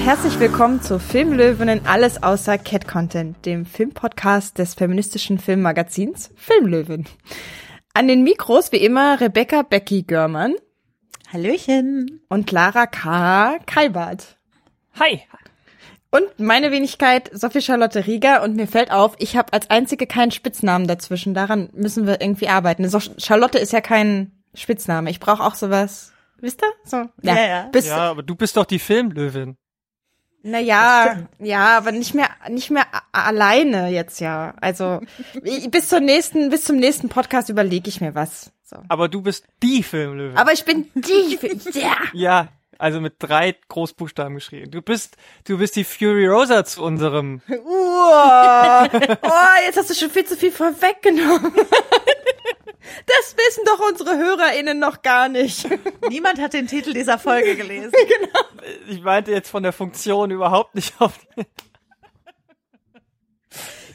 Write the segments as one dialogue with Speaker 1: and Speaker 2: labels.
Speaker 1: Und herzlich willkommen zu Filmlöwen Alles außer Cat Content, dem Filmpodcast des feministischen Filmmagazins Filmlöwen. An den Mikros wie immer Rebecca Becky Görmann.
Speaker 2: Hallöchen.
Speaker 1: Und Lara K. Kalbart.
Speaker 3: Hi.
Speaker 1: Und meine Wenigkeit Sophie Charlotte Rieger und mir fällt auf, ich habe als einzige keinen Spitznamen dazwischen. Daran müssen wir irgendwie arbeiten. So, Charlotte ist ja kein Spitzname. Ich brauche auch sowas. Wisst ihr? So.
Speaker 2: Ja, ja. ja.
Speaker 3: Bist, ja, aber du bist doch die Filmlöwin.
Speaker 1: Naja, ja, aber nicht mehr, nicht mehr alleine jetzt ja. Also bis zur nächsten, bis zum nächsten Podcast überlege ich mir was. So.
Speaker 3: Aber du bist die Filmlöwin.
Speaker 1: Aber ich bin die, ja.
Speaker 3: Ja, also mit drei Großbuchstaben geschrieben. Du bist, du bist die Fury Rosa zu unserem.
Speaker 1: Uah. oh, jetzt hast du schon viel zu viel vorweggenommen. Das wissen doch unsere HörerInnen noch gar nicht.
Speaker 2: Niemand hat den Titel dieser Folge gelesen.
Speaker 3: genau. Ich meinte jetzt von der Funktion überhaupt nicht auf.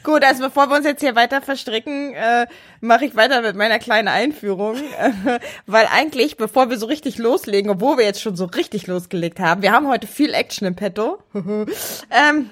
Speaker 1: Gut, also bevor wir uns jetzt hier weiter verstricken, äh, mache ich weiter mit meiner kleinen Einführung, äh, weil eigentlich, bevor wir so richtig loslegen, obwohl wir jetzt schon so richtig losgelegt haben, wir haben heute viel Action im Petto. ähm,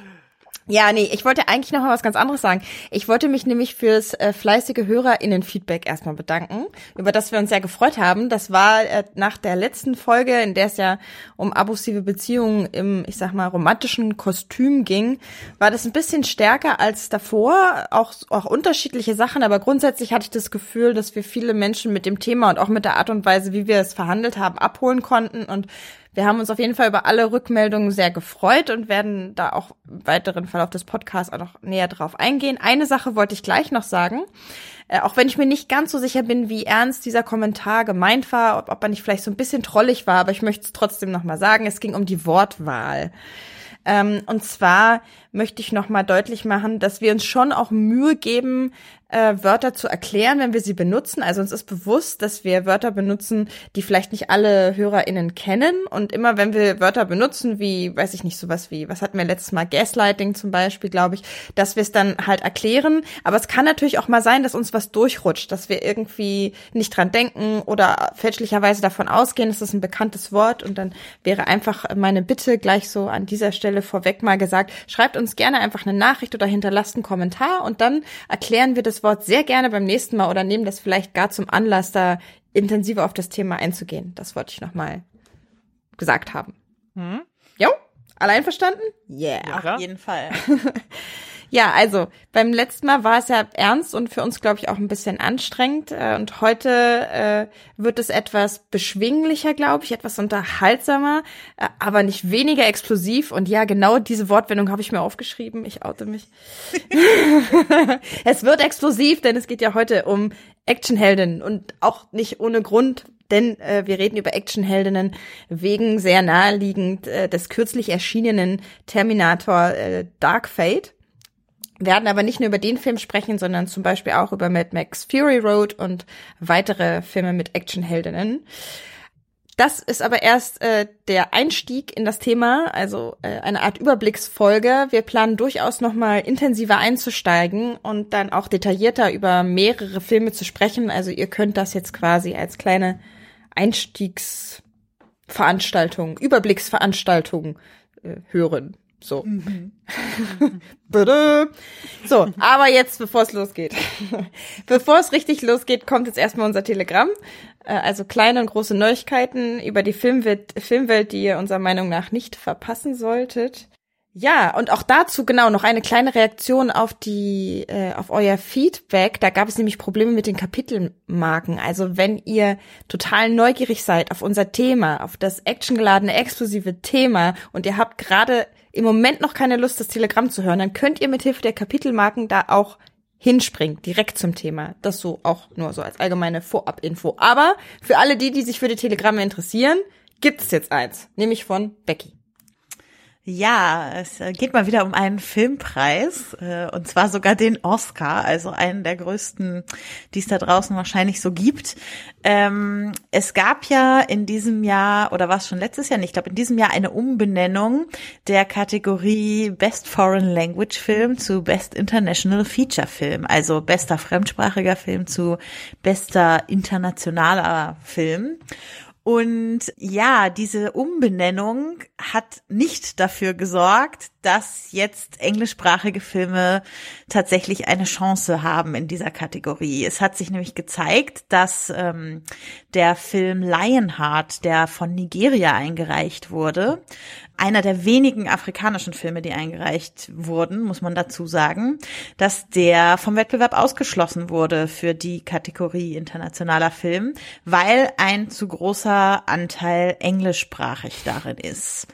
Speaker 1: ja, nee, ich wollte eigentlich noch mal was ganz anderes sagen. Ich wollte mich nämlich fürs äh, fleißige HörerInnen-Feedback erstmal bedanken, über das wir uns sehr gefreut haben. Das war äh, nach der letzten Folge, in der es ja um abusive Beziehungen im, ich sag mal, romantischen Kostüm ging, war das ein bisschen stärker als davor. Auch, auch unterschiedliche Sachen, aber grundsätzlich hatte ich das Gefühl, dass wir viele Menschen mit dem Thema und auch mit der Art und Weise, wie wir es verhandelt haben, abholen konnten und wir haben uns auf jeden Fall über alle Rückmeldungen sehr gefreut und werden da auch im weiteren Verlauf des Podcasts auch noch näher drauf eingehen. Eine Sache wollte ich gleich noch sagen. Äh, auch wenn ich mir nicht ganz so sicher bin, wie ernst dieser Kommentar gemeint war, ob, ob er nicht vielleicht so ein bisschen trollig war, aber ich möchte es trotzdem noch mal sagen. Es ging um die Wortwahl. Ähm, und zwar möchte ich noch mal deutlich machen, dass wir uns schon auch Mühe geben, äh, Wörter zu erklären, wenn wir sie benutzen. Also uns ist bewusst, dass wir Wörter benutzen, die vielleicht nicht alle HörerInnen kennen. Und immer wenn wir Wörter benutzen, wie, weiß ich nicht, sowas wie, was hatten wir letztes Mal, Gaslighting zum Beispiel, glaube ich, dass wir es dann halt erklären. Aber es kann natürlich auch mal sein, dass uns was durchrutscht, dass wir irgendwie nicht dran denken oder fälschlicherweise davon ausgehen, es ist ein bekanntes Wort. Und dann wäre einfach meine Bitte gleich so an dieser Stelle vorweg mal gesagt, schreibt uns gerne einfach eine Nachricht oder hinterlasst einen Kommentar und dann erklären wir das Wort sehr gerne beim nächsten Mal oder nehmen das vielleicht gar zum Anlass, da intensiver auf das Thema einzugehen. Das wollte ich nochmal gesagt haben. Hm? Jo? Alle einverstanden?
Speaker 2: Yeah. Ja, auf jeden Fall.
Speaker 1: Ja, also beim letzten Mal war es ja ernst und für uns, glaube ich, auch ein bisschen anstrengend. Äh, und heute äh, wird es etwas beschwinglicher, glaube ich, etwas unterhaltsamer, äh, aber nicht weniger explosiv. Und ja, genau diese Wortwendung habe ich mir aufgeschrieben. Ich oute mich. es wird explosiv, denn es geht ja heute um Actionheldinnen und auch nicht ohne Grund denn äh, wir reden über Actionheldinnen wegen sehr naheliegend äh, des kürzlich erschienenen Terminator äh, Dark Fate werden aber nicht nur über den Film sprechen, sondern zum Beispiel auch über Mad Max Fury Road und weitere Filme mit Actionheldinnen. Das ist aber erst äh, der Einstieg in das Thema, also äh, eine Art Überblicksfolge. Wir planen durchaus noch mal intensiver einzusteigen und dann auch detaillierter über mehrere Filme zu sprechen. Also ihr könnt das jetzt quasi als kleine Einstiegsveranstaltung, Überblicksveranstaltung äh, hören. So. Mhm. so, aber jetzt, bevor es losgeht. bevor es richtig losgeht, kommt jetzt erstmal unser Telegramm. Äh, also kleine und große Neuigkeiten über die Filmwelt, Filmwelt, die ihr unserer Meinung nach nicht verpassen solltet. Ja, und auch dazu genau noch eine kleine Reaktion auf die äh, auf euer Feedback. Da gab es nämlich Probleme mit den Kapitelmarken. Also wenn ihr total neugierig seid auf unser Thema, auf das actiongeladene exklusive Thema und ihr habt gerade im Moment noch keine Lust, das Telegramm zu hören, dann könnt ihr mithilfe der Kapitelmarken da auch hinspringen, direkt zum Thema. Das so auch nur so als allgemeine Vorab-Info. Aber für alle die, die sich für die Telegramme interessieren, gibt es jetzt eins, nämlich von Becky.
Speaker 2: Ja, es äh, geht mal wieder um einen Filmpreis äh, und zwar sogar den Oscar, also einen der größten, die es da draußen wahrscheinlich so gibt. Ähm, es gab ja in diesem Jahr oder war es schon letztes Jahr? nicht? Ich glaube in diesem Jahr eine Umbenennung der Kategorie Best Foreign Language Film zu Best International Feature Film, also bester fremdsprachiger Film zu bester internationaler Film. Und ja, diese Umbenennung hat nicht dafür gesorgt, dass jetzt englischsprachige Filme tatsächlich eine Chance haben in dieser Kategorie. Es hat sich nämlich gezeigt, dass ähm, der Film Lionheart, der von Nigeria eingereicht wurde, einer der wenigen afrikanischen Filme, die eingereicht wurden, muss man dazu sagen, dass der vom Wettbewerb ausgeschlossen wurde für die Kategorie internationaler Film, weil ein zu großer Anteil englischsprachig darin ist.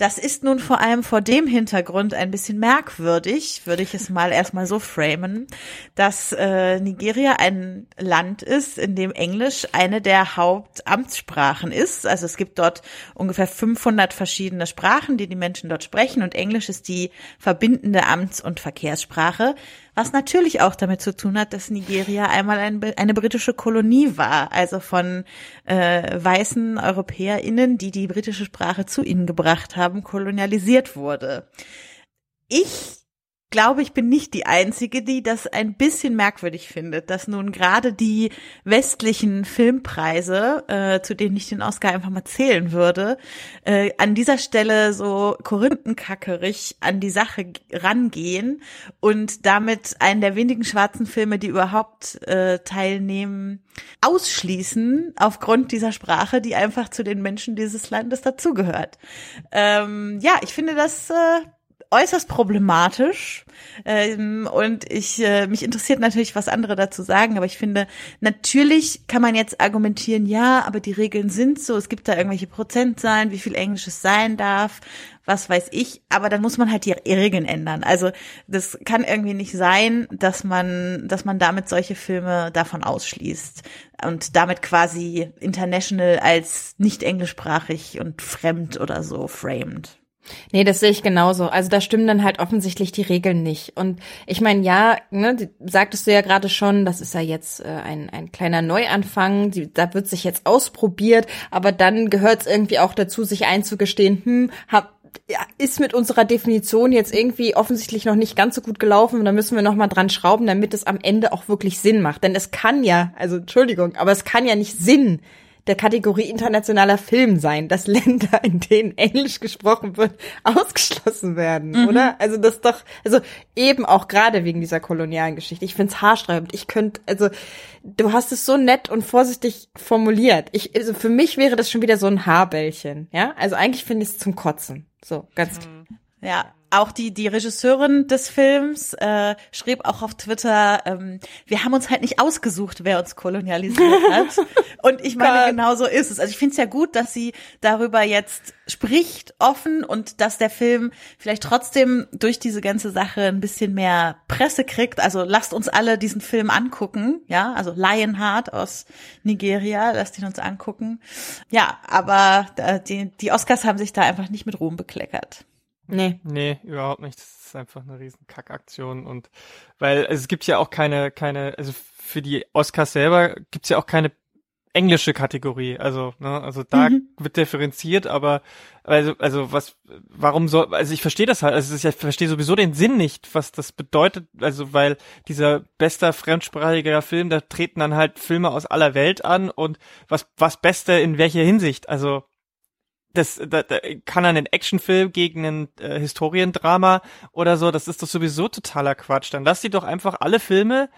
Speaker 2: Das ist nun vor allem vor dem Hintergrund ein bisschen merkwürdig, würde ich es mal erstmal so framen, dass äh, Nigeria ein Land ist, in dem Englisch eine der Hauptamtssprachen ist. Also es gibt dort ungefähr 500 verschiedene Sprachen, die die Menschen dort sprechen und Englisch ist die verbindende Amts- und Verkehrssprache. Was natürlich auch damit zu tun hat, dass Nigeria einmal ein, eine britische Kolonie war, also von äh, weißen EuropäerInnen, die die britische Sprache zu ihnen gebracht haben, kolonialisiert wurde. Ich glaube, ich bin nicht die Einzige, die das ein bisschen merkwürdig findet, dass nun gerade die westlichen Filmpreise, äh, zu denen ich den Oscar einfach mal zählen würde, äh, an dieser Stelle so korinthenkackerig an die Sache rangehen und damit einen der wenigen schwarzen Filme, die überhaupt äh, teilnehmen, ausschließen aufgrund dieser Sprache, die einfach zu den Menschen dieses Landes dazugehört. Ähm, ja, ich finde das äh, äußerst problematisch. Ähm, und ich äh, mich interessiert natürlich, was andere dazu sagen, aber ich finde, natürlich kann man jetzt argumentieren, ja, aber die Regeln sind so, es gibt da irgendwelche Prozentzahlen, wie viel Englisch es sein darf, was weiß ich, aber dann muss man halt die Regeln ändern. Also das kann irgendwie nicht sein, dass man, dass man damit solche Filme davon ausschließt und damit quasi international als nicht englischsprachig und fremd oder so framed.
Speaker 1: Nee, das sehe ich genauso. Also da stimmen dann halt offensichtlich die Regeln nicht. Und ich meine, ja, ne, sagtest du ja gerade schon, das ist ja jetzt äh, ein, ein kleiner Neuanfang, die, da wird sich jetzt ausprobiert, aber dann gehört es irgendwie auch dazu, sich einzugestehen, hm, hab, ja, ist mit unserer Definition jetzt irgendwie offensichtlich noch nicht ganz so gut gelaufen und da müssen wir noch mal dran schrauben, damit es am Ende auch wirklich Sinn macht. Denn es kann ja, also Entschuldigung, aber es kann ja nicht Sinn der Kategorie internationaler Film sein, dass Länder, in denen Englisch gesprochen wird, ausgeschlossen werden, mhm. oder? Also das doch, also eben auch gerade wegen dieser kolonialen Geschichte. Ich find's haarsträubend. Ich könnte, also du hast es so nett und vorsichtig formuliert. Ich, also für mich wäre das schon wieder so ein Haarbällchen, ja? Also eigentlich finde ich es zum Kotzen. So, ganz.
Speaker 2: Mhm. Ja, auch die, die Regisseurin des Films äh, schrieb auch auf Twitter, ähm, wir haben uns halt nicht ausgesucht, wer uns kolonialisiert hat. und ich meine, genau so ist es. Also ich finde es ja gut, dass sie darüber jetzt spricht, offen und dass der Film vielleicht trotzdem durch diese ganze Sache ein bisschen mehr Presse kriegt. Also lasst uns alle diesen Film angucken, ja, also Lionheart aus Nigeria, lasst ihn uns angucken. Ja, aber äh, die, die Oscars haben sich da einfach nicht mit Ruhm bekleckert.
Speaker 3: Nee. Nee, überhaupt nicht. Das ist einfach eine riesen Kackaktion und weil es gibt ja auch keine, keine, also für die Oscars selber gibt's ja auch keine englische Kategorie. Also, ne, also da mhm. wird differenziert, aber also, also was, warum soll, also ich verstehe das halt, also ich verstehe sowieso den Sinn nicht, was das bedeutet, also weil dieser bester fremdsprachiger Film, da treten dann halt Filme aus aller Welt an und was, was Beste in welcher Hinsicht, also das, da, da kann er einen Actionfilm gegen ein äh, Historiendrama oder so, das ist doch sowieso totaler Quatsch. Dann lass die doch einfach alle Filme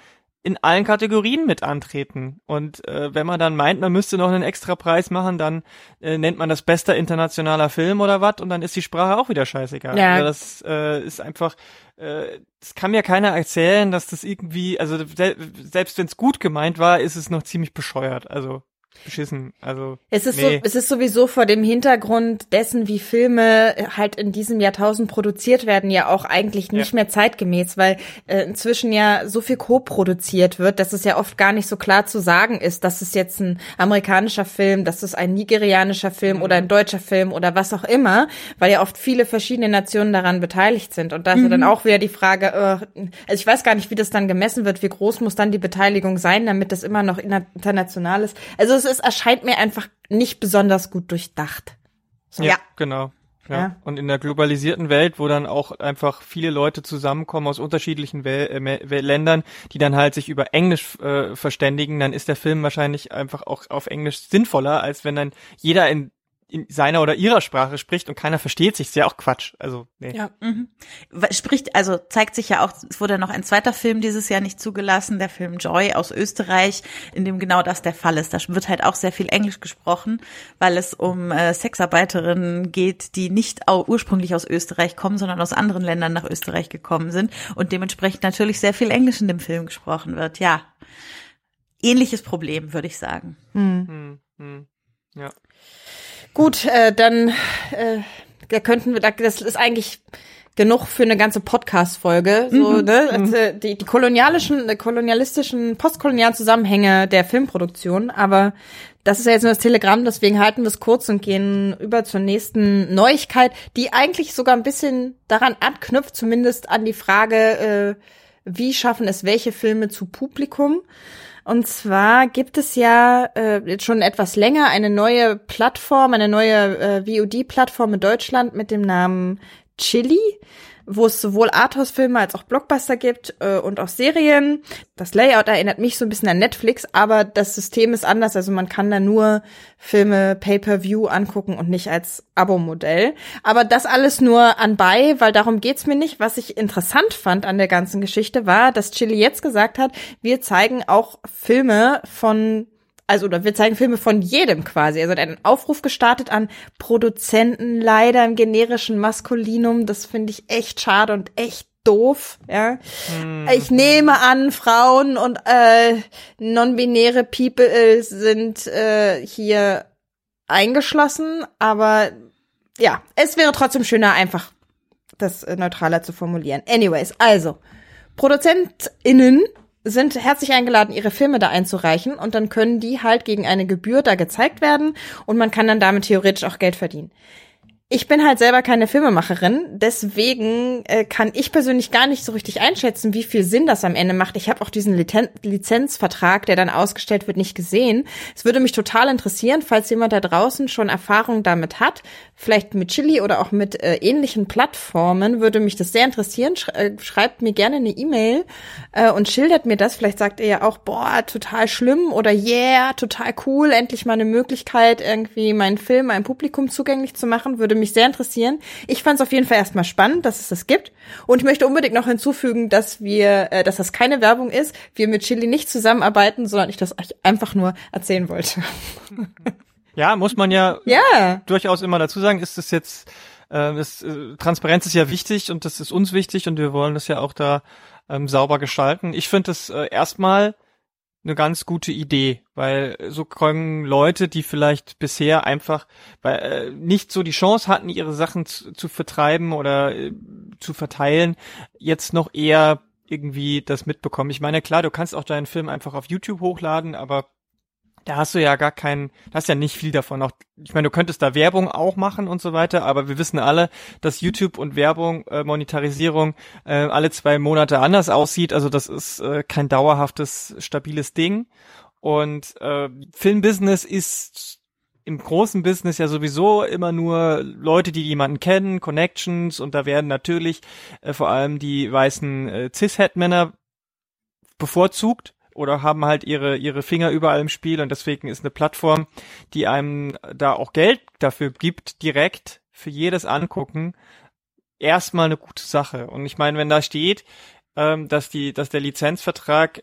Speaker 3: in allen Kategorien mit antreten. Und äh, wenn man dann meint, man müsste noch einen extra Preis machen, dann äh, nennt man das bester internationaler Film oder was und dann ist die Sprache auch wieder scheißegal. Ja. Also das äh, ist einfach, äh, das kann mir keiner erzählen, dass das irgendwie, also selbst wenn es gut gemeint war, ist es noch ziemlich bescheuert. Also beschissen. Also
Speaker 1: es ist nee. so, es ist sowieso vor dem Hintergrund dessen, wie Filme halt in diesem Jahrtausend produziert werden, ja auch eigentlich nicht ja. mehr zeitgemäß, weil äh, inzwischen ja so viel co-produziert wird, dass es ja oft gar nicht so klar zu sagen ist, dass es jetzt ein amerikanischer Film, dass es ein nigerianischer Film mhm. oder ein deutscher Film oder was auch immer, weil ja oft viele verschiedene Nationen daran beteiligt sind und da ist mhm. ja dann mhm. auch wieder die Frage, äh, also ich weiß gar nicht, wie das dann gemessen wird, wie groß muss dann die Beteiligung sein, damit das immer noch international ist. Also es ist, erscheint mir einfach nicht besonders gut durchdacht.
Speaker 3: So. Ja, genau. Ja.
Speaker 1: Ja.
Speaker 3: Und in der globalisierten Welt, wo dann auch einfach viele Leute zusammenkommen aus unterschiedlichen Wel äh, Ländern, die dann halt sich über Englisch äh, verständigen, dann ist der Film wahrscheinlich einfach auch auf Englisch sinnvoller, als wenn dann jeder in, in seiner oder ihrer Sprache spricht und keiner versteht sich. Ist ja auch Quatsch. Also, nee.
Speaker 1: Ja.
Speaker 2: Mhm. Spricht, also zeigt sich ja auch, es wurde noch ein zweiter Film dieses Jahr nicht zugelassen, der Film Joy aus Österreich, in dem genau das der Fall ist. Da wird halt auch sehr viel Englisch gesprochen, weil es um äh, Sexarbeiterinnen geht, die nicht au ursprünglich aus Österreich kommen, sondern aus anderen Ländern nach Österreich gekommen sind und dementsprechend natürlich sehr viel Englisch in dem Film gesprochen wird. Ja, ähnliches Problem, würde ich sagen.
Speaker 3: Hm, hm. Ja.
Speaker 1: Gut, äh, dann äh, da könnten wir, da- das ist eigentlich genug für eine ganze Podcast-Folge. So, ne? Also, die, die kolonialischen, äh, kolonialistischen, postkolonialen Zusammenhänge der Filmproduktion. Aber das ist ja jetzt nur das Telegramm, deswegen halten wir es kurz und gehen über zur nächsten Neuigkeit, die eigentlich sogar ein bisschen daran anknüpft, zumindest an die Frage, äh, wie schaffen es welche Filme zu Publikum? Und zwar gibt es ja äh, jetzt schon etwas länger eine neue Plattform, eine neue äh, VOD-Plattform in Deutschland mit dem Namen Chili, wo es sowohl Arthouse-Filme als auch Blockbuster gibt äh, und auch Serien. Das Layout erinnert mich so ein bisschen an Netflix, aber das System ist anders. Also man kann da nur Filme Pay-per-View angucken und nicht als Abo-Modell. Aber das alles nur anbei, weil darum geht's mir nicht. Was ich interessant fand an der ganzen Geschichte war, dass Chili jetzt gesagt hat, wir zeigen auch Filme von also oder wir zeigen Filme von jedem quasi. Also einen Aufruf gestartet an Produzenten, leider im generischen Maskulinum. Das finde ich echt schade und echt doof. Ja, ich nehme an, Frauen und äh, non-binäre People äh, sind äh, hier eingeschlossen, aber ja, es wäre trotzdem schöner, einfach das äh, neutraler zu formulieren. Anyways, also ProduzentInnen sind herzlich eingeladen, ihre Filme da einzureichen und dann können die halt gegen eine Gebühr da gezeigt werden und man kann dann damit theoretisch auch Geld verdienen. Ich bin halt selber keine Filmemacherin, deswegen äh, kann ich persönlich gar nicht so richtig einschätzen, wie viel Sinn das am Ende macht. Ich habe auch diesen Liten Lizenzvertrag, der dann ausgestellt wird, nicht gesehen. Es würde mich total interessieren, falls jemand da draußen schon Erfahrung damit hat, vielleicht mit Chili oder auch mit äh, ähnlichen Plattformen, würde mich das sehr interessieren. Sch äh, schreibt mir gerne eine E-Mail äh, und schildert mir das. Vielleicht sagt ihr ja auch, boah, total schlimm oder yeah, total cool, endlich mal eine Möglichkeit, irgendwie meinen Film einem Publikum zugänglich zu machen, würde mich sehr interessieren. Ich fand es auf jeden Fall erstmal spannend, dass es das gibt. Und ich möchte unbedingt noch hinzufügen, dass wir, äh, dass das keine Werbung ist, wir mit Chili nicht zusammenarbeiten, sondern ich das euch einfach nur erzählen wollte.
Speaker 3: Ja, muss man ja
Speaker 1: Ja.
Speaker 3: durchaus immer dazu sagen, ist es jetzt, äh, das, äh, Transparenz ist ja wichtig und das ist uns wichtig und wir wollen das ja auch da ähm, sauber gestalten. Ich finde das äh, erstmal eine ganz gute Idee, weil so kommen Leute, die vielleicht bisher einfach weil, äh, nicht so die Chance hatten, ihre Sachen zu, zu vertreiben oder äh, zu verteilen, jetzt noch eher irgendwie das mitbekommen. Ich meine, klar, du kannst auch deinen Film einfach auf YouTube hochladen, aber da hast du ja gar keinen, da hast ja nicht viel davon. Auch, ich meine, du könntest da Werbung auch machen und so weiter, aber wir wissen alle, dass YouTube und Werbung, äh, Monetarisierung äh, alle zwei Monate anders aussieht. Also das ist äh, kein dauerhaftes, stabiles Ding. Und äh, Filmbusiness ist im großen Business ja sowieso immer nur Leute, die jemanden kennen, Connections und da werden natürlich äh, vor allem die weißen äh, Cis-Het-Männer bevorzugt oder haben halt ihre, ihre Finger überall im Spiel und deswegen ist eine Plattform, die einem da auch Geld dafür gibt, direkt für jedes Angucken, erstmal eine gute Sache. Und ich meine, wenn da steht, ähm, dass die, dass der Lizenzvertrag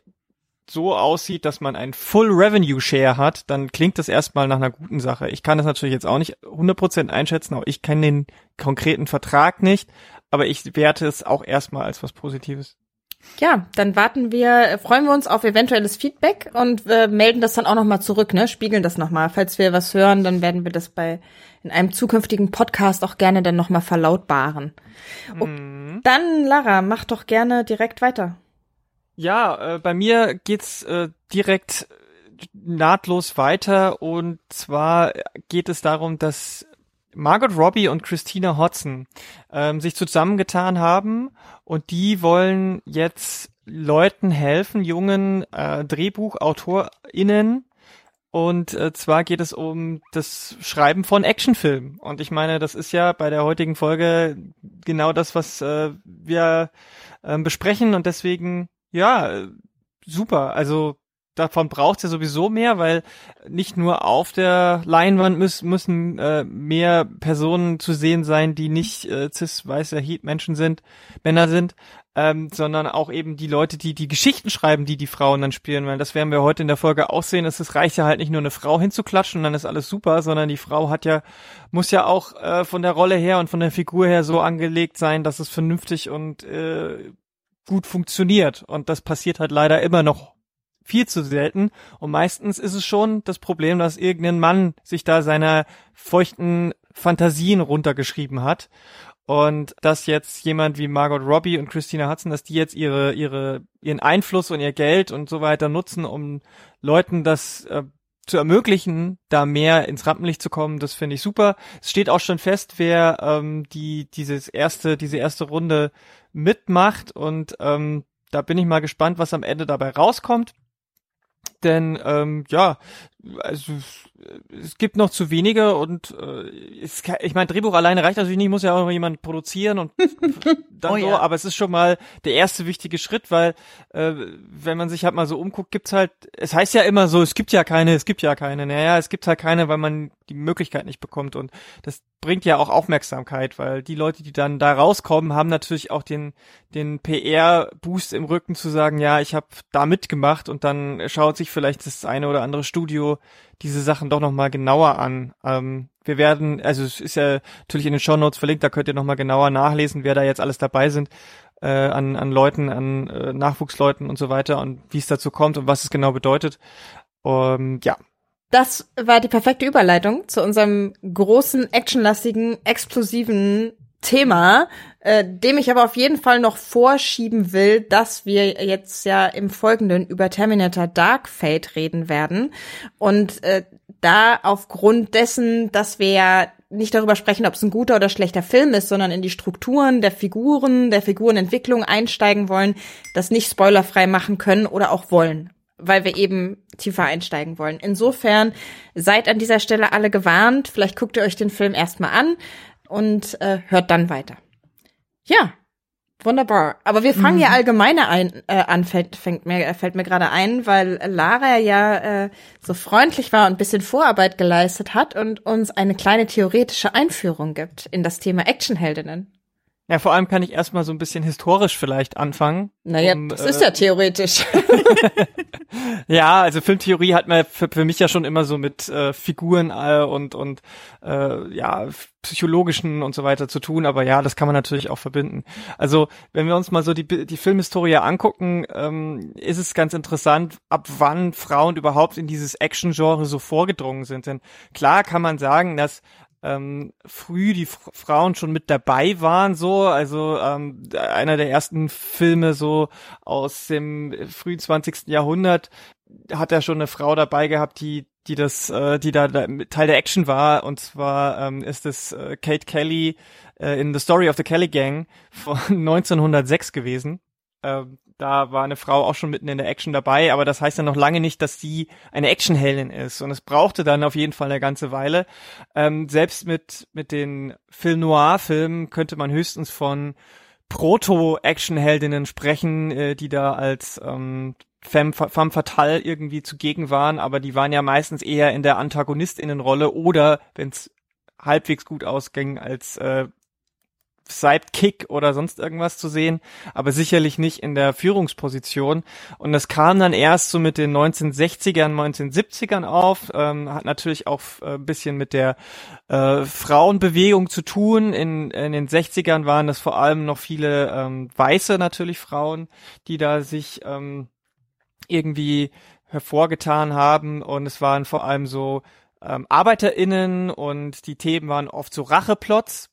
Speaker 3: so aussieht, dass man ein Full Revenue Share hat, dann klingt das erstmal nach einer guten Sache. Ich kann das natürlich jetzt auch nicht 100% einschätzen, auch ich kenne den konkreten Vertrag nicht, aber ich werte es auch erstmal als was Positives.
Speaker 1: Ja, dann warten wir, freuen wir uns auf eventuelles Feedback und äh, melden das dann auch nochmal zurück, ne? Spiegeln das nochmal. Falls wir was hören, dann werden wir das bei in einem zukünftigen Podcast auch gerne dann nochmal verlautbaren. Oh, Dann, Lara, mach doch gerne direkt weiter.
Speaker 3: Ja, äh, bei mir geht's äh, direkt nahtlos weiter und zwar geht es darum, dass Margot Robbie und Christina Hodson ähm, sich zusammengetan haben und die wollen jetzt Leuten helfen, jungen äh, DrehbuchautorInnen Und äh, zwar geht es um das Schreiben von Actionfilmen. Und ich meine, das ist ja bei der heutigen Folge genau das, was äh, wir äh, besprechen. Und deswegen, ja, super. Also davon braucht es ja sowieso mehr, weil nicht nur auf der Leinwand müssen, müssen äh, mehr Personen zu sehen sein, die nicht äh, cis-weiße Heat-Menschen sind, Männer sind, ähm, sondern auch eben die Leute, die die Geschichten schreiben, die die Frauen dann spielen, weil das werden wir heute in der Folge auch sehen, es reicht ja halt nicht nur eine Frau hinzuklatschen und dann ist alles super, sondern die Frau hat ja, muss ja auch äh, von der Rolle her und von der Figur her so angelegt sein, dass es vernünftig und äh, gut funktioniert. Und das passiert halt leider immer noch viel zu selten. Und meistens ist es schon das Problem, dass irgendein Mann sich da seiner feuchten Fantasien runtergeschrieben hat. Und dass jetzt jemand wie Margot Robbie und Christina Hudson, dass die jetzt ihre, ihre, ihren Einfluss und ihr Geld und so weiter nutzen, um Leuten das äh, zu ermöglichen, da mehr ins Rampenlicht zu kommen, das finde ich super. Es steht auch schon fest, wer ähm, die dieses erste, diese erste Runde mitmacht und ähm, da bin ich mal gespannt, was am Ende dabei rauskommt. Denn ähm, ja, also es gibt noch zu wenige und äh, es, ich meine, Drehbuch alleine reicht natürlich nicht, muss ja auch noch jemand produzieren und dann
Speaker 2: Oh
Speaker 3: so,
Speaker 2: ja.
Speaker 3: aber es ist schon mal der erste wichtige Schritt, weil äh, wenn man sich halt mal so umguckt, gibt's halt, es heißt ja immer so, es gibt ja keine, es gibt ja keine. Naja, es gibt halt keine, weil man die Möglichkeit nicht bekommt und das bringt ja auch Aufmerksamkeit, weil die Leute, die dann da rauskommen, haben natürlich auch den den PR-Boost im Rücken zu sagen, ja, ich habe da mitgemacht und dann schaut sich vielleicht das eine oder andere Studio diese Sachen doch nochmal genauer an. Ähm, wir werden, also es ist ja natürlich in den Show Notes verlinkt, da könnt ihr nochmal genauer nachlesen, wer da jetzt alles dabei sind, äh, an, an Leuten, an äh, Nachwuchsleuten und so weiter und wie es dazu kommt und was es genau bedeutet. Ähm, ja,
Speaker 1: Das war die perfekte Überleitung zu unserem großen, actionlastigen, explosiven Thema, äh, dem ich aber auf jeden Fall noch vorschieben will, dass wir jetzt ja im Folgenden über Terminator Dark Fate reden werden. Und äh, da aufgrund dessen, dass wir ja nicht darüber sprechen, ob es ein guter oder schlechter Film ist, sondern in die Strukturen der Figuren, der Figurenentwicklung einsteigen wollen, das nicht spoilerfrei machen können oder auch wollen weil wir eben tiefer einsteigen wollen. Insofern seid an dieser Stelle alle gewarnt. Vielleicht guckt ihr euch den Film erstmal an und äh, hört dann weiter. Ja, wunderbar. Aber wir fangen ja allgemeiner ein, äh, an, fällt, fängt mir, fällt mir gerade ein, weil Lara ja äh, so freundlich war und ein bisschen Vorarbeit geleistet hat und uns eine kleine theoretische Einführung gibt in das Thema Actionheldinnen.
Speaker 3: Ja, vor allem kann ich erstmal so ein bisschen historisch vielleicht anfangen.
Speaker 1: Naja,
Speaker 3: um,
Speaker 1: das
Speaker 3: äh,
Speaker 1: ist ja theoretisch.
Speaker 3: Ja, also Filmtheorie hat man für, für mich ja schon immer so mit äh, Figuren äh, und und äh, ja psychologischen und so weiter zu tun, aber ja, das kann man natürlich auch verbinden. Also wenn wir uns mal so die die Filmhistorie angucken, ähm, ist es ganz interessant, ab wann Frauen überhaupt in dieses Action-Genre so vorgedrungen sind. Denn klar kann man sagen, dass ähm, früh die F Frauen schon mit dabei waren, so, also ähm, einer der ersten Filme so aus dem frühen 20. Jahrhundert hat er schon eine Frau dabei gehabt, die die das, äh, die da, da Teil der Action war, und zwar ähm, ist es äh, Kate Kelly äh, in The Story of the Kelly Gang von 1906 gewesen. Ähm, da war eine Frau auch schon mitten in der Action dabei, aber das heißt ja noch lange nicht, dass sie eine Actionheldin ist. Und es brauchte dann auf jeden Fall eine ganze Weile. Ähm, selbst mit, mit den Film Noir-Filmen könnte man höchstens von Proto-Action-Heldinnen sprechen, äh, die da als ähm, femme, femme fatale irgendwie zugegen waren, aber die waren ja meistens eher in der Antagonistinnenrolle oder, wenn es halbwegs gut ausging, als äh, Sidekick oder sonst irgendwas zu sehen, aber sicherlich nicht in der Führungsposition. Und das kam dann erst so mit den 1960ern, 1970ern auf, ähm, hat natürlich auch äh, ein bisschen mit der äh, Frauenbewegung zu tun. In, in den 60ern waren das vor allem noch viele ähm, weiße natürlich Frauen, die da sich ähm, irgendwie hervorgetan haben und es waren vor allem so ähm, ArbeiterInnen und die Themen waren oft so Racheplots,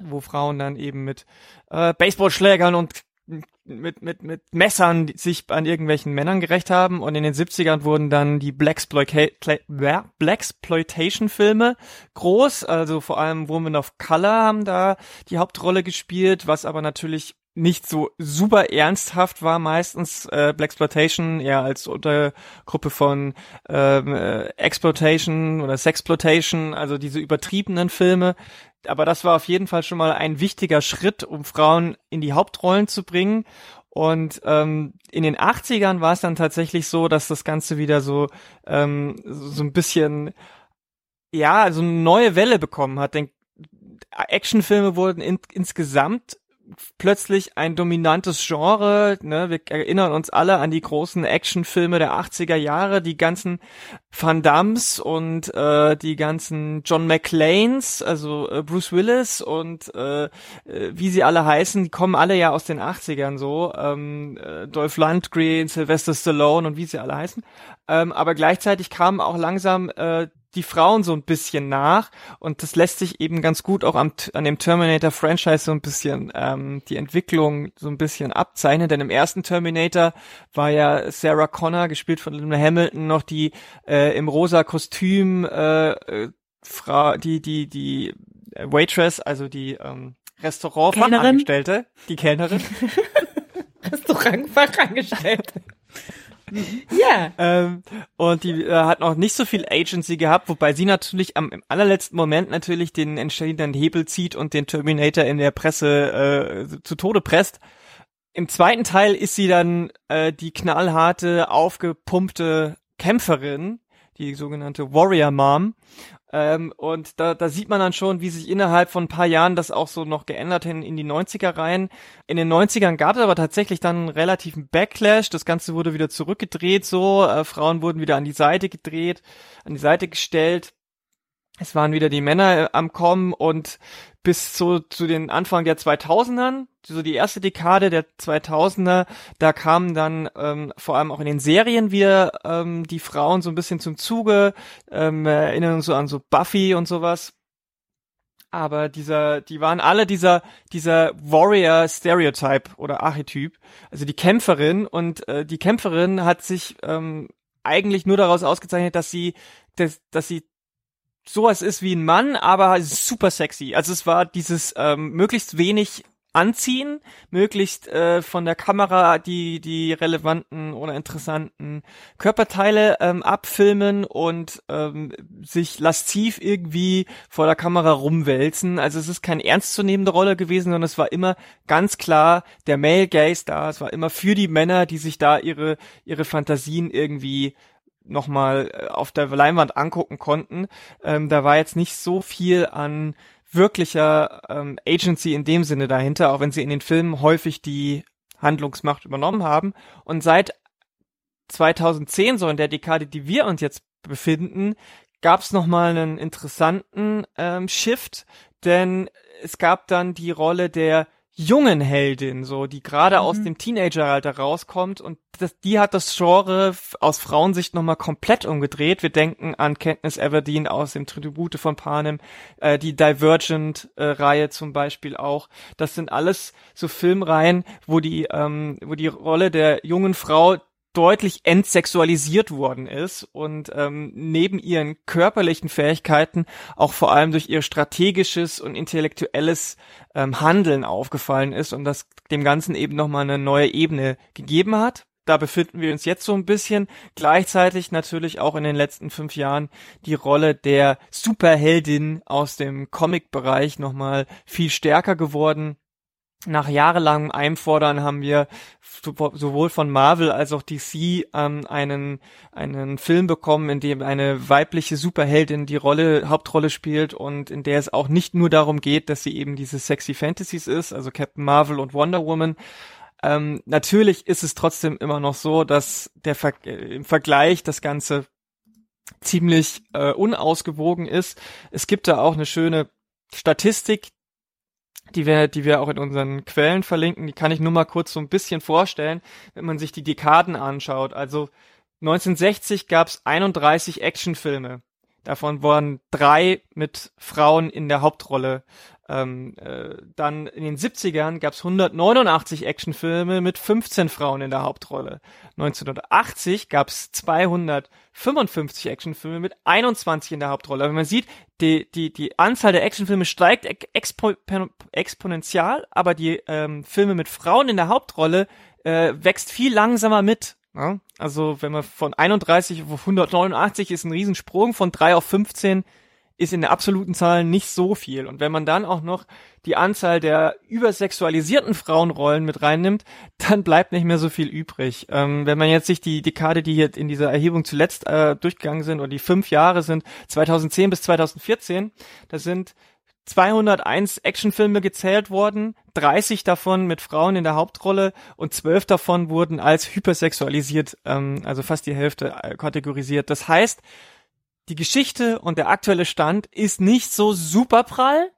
Speaker 3: wo Frauen dann eben mit äh, Baseballschlägern und mit, mit, mit Messern sich an irgendwelchen Männern gerecht haben. Und in den 70ern wurden dann die Blaxploitation-Filme groß, also vor allem Women of Color haben da die Hauptrolle gespielt, was aber natürlich nicht so super ernsthaft war meistens äh, Blaxploitation eher als Untergruppe von ähm, äh, Exploitation oder Sexploitation, also diese übertriebenen Filme. Aber das war auf jeden Fall schon mal ein wichtiger Schritt, um Frauen in die Hauptrollen zu bringen. Und ähm, in den 80ern war es dann tatsächlich so, dass das Ganze wieder so ähm, so ein bisschen ja so eine neue Welle bekommen hat. Denn Actionfilme wurden in, insgesamt plötzlich ein dominantes Genre. Ne? Wir erinnern uns alle an die großen Actionfilme der 80er Jahre, die ganzen Van Dams und äh, die ganzen John McClanes, also äh, Bruce Willis und äh, äh, wie sie alle heißen, die kommen alle ja aus den 80ern so. Ähm, äh, Dolph Lundgren, Sylvester Stallone und wie sie alle heißen. Ähm, aber gleichzeitig kamen auch langsam äh, die Frauen so ein bisschen nach und das lässt sich eben ganz gut auch am, an dem Terminator-Franchise so ein bisschen ähm, die Entwicklung so ein bisschen abzeichnen, denn im ersten Terminator war ja Sarah Connor, gespielt von Linda Hamilton, noch die äh, im rosa Kostüm äh, äh, Frau, die, die, die Waitress, also die ähm, Restaurantfachangestellte, die Kellnerin.
Speaker 1: Restaurantfachangestellte. Ja.
Speaker 3: Ähm, und die äh, hat noch nicht so viel Agency gehabt, wobei sie natürlich am im allerletzten Moment natürlich den entscheidenden Hebel zieht und den Terminator in der Presse äh, zu Tode presst. Im zweiten Teil ist sie dann äh, die knallharte, aufgepumpte Kämpferin, die sogenannte Warrior Mom. Ähm, und da, da sieht man dann schon, wie sich innerhalb von ein paar Jahren das auch so noch geändert hat in die 90er rein. In den 90ern gab es aber tatsächlich dann einen relativen Backlash. Das Ganze wurde wieder zurückgedreht so. Äh, Frauen wurden wieder an die Seite gedreht, an die Seite gestellt. Es waren wieder die Männer äh, am Kommen und bis zu, zu den Anfang der 2000ern, so die erste Dekade der 2000er, da kamen dann ähm, vor allem auch in den Serien wieder ähm, die Frauen so ein bisschen zum Zuge, ähm, erinnern uns so an so Buffy und sowas. Aber dieser, die waren alle dieser, dieser Warrior-Stereotype oder Archetyp, also die Kämpferin und äh, die Kämpferin hat sich ähm, eigentlich nur daraus ausgezeichnet, dass sie, dass, dass sie sowas ist wie ein Mann, aber super sexy. Also es war dieses ähm, möglichst wenig anziehen, möglichst äh, von der Kamera die die relevanten oder interessanten Körperteile ähm, abfilmen und ähm, sich lasziv irgendwie vor der Kamera rumwälzen. Also es ist keine ernstzunehmende Rolle gewesen, sondern es war immer ganz klar der Male Gaze da. Es war immer für die Männer, die sich da ihre ihre Fantasien irgendwie nochmal äh, auf der Leinwand angucken konnten. Ähm, da war jetzt nicht so viel an wirklicher ähm, Agency in dem Sinne dahinter, auch wenn sie in den Filmen häufig die Handlungsmacht übernommen haben. Und seit 2010, so in der Dekade, die wir uns jetzt befinden, gab es nochmal einen interessanten ähm, Shift, denn es gab dann die Rolle der jungen Heldin, so, die gerade mhm. aus dem Teenageralter rauskommt und das, die hat das Genre aus Frauensicht nochmal komplett umgedreht. Wir denken an Kenntnis Everdeen aus dem Tribute von Panem, äh, die Divergent-Reihe äh, zum Beispiel auch. Das sind alles so Filmreihen, wo die, ähm, wo die Rolle der jungen Frau deutlich entsexualisiert worden ist und ähm, neben ihren körperlichen Fähigkeiten auch vor allem durch ihr strategisches und intellektuelles ähm, Handeln aufgefallen ist und das dem Ganzen eben nochmal eine neue Ebene gegeben hat. Da befinden wir uns jetzt so ein bisschen. Gleichzeitig natürlich auch in den letzten fünf Jahren die Rolle der Superheldin aus dem Comic-Bereich nochmal viel stärker geworden nach jahrelangem Einfordern haben wir sowohl von Marvel als auch DC ähm, einen einen Film bekommen, in dem eine weibliche Superheldin die Rolle Hauptrolle spielt und in der es auch nicht nur darum geht, dass sie eben diese sexy Fantasies ist, also Captain Marvel und Wonder Woman. Ähm, natürlich ist es trotzdem immer noch so, dass der Ver äh, im Vergleich das Ganze ziemlich äh, unausgewogen ist. Es gibt da auch eine schöne Statistik, die wir, die wir auch in unseren Quellen verlinken, die kann ich nur mal kurz so ein bisschen vorstellen, wenn man sich die Dekaden anschaut. Also 1960 gab es 31 Actionfilme. Davon waren drei mit Frauen in der Hauptrolle. Ähm, äh, dann in den 70ern gab es 189 Actionfilme mit 15 Frauen in der Hauptrolle. 1980 gab es 255 Actionfilme mit 21 in der Hauptrolle. Aber man sieht, die, die, die Anzahl der Actionfilme steigt expo exponentiell, aber die ähm, Filme mit Frauen in der Hauptrolle äh, wächst viel langsamer mit. Ja? Also wenn man von 31 auf 189 ist ein Riesensprung, von 3 auf 15 ist in der absoluten Zahl nicht so viel. Und wenn man dann auch noch die Anzahl der übersexualisierten Frauenrollen mit reinnimmt, dann bleibt nicht mehr so viel übrig. Ähm, wenn man jetzt sich die Dekade, die hier in dieser Erhebung zuletzt äh, durchgegangen sind, oder die fünf Jahre sind, 2010 bis 2014, da sind 201 Actionfilme gezählt worden, 30 davon mit Frauen in der Hauptrolle und 12 davon wurden als hypersexualisiert, ähm, also fast die Hälfte äh, kategorisiert. Das heißt, die Geschichte und der aktuelle Stand ist nicht so super prall,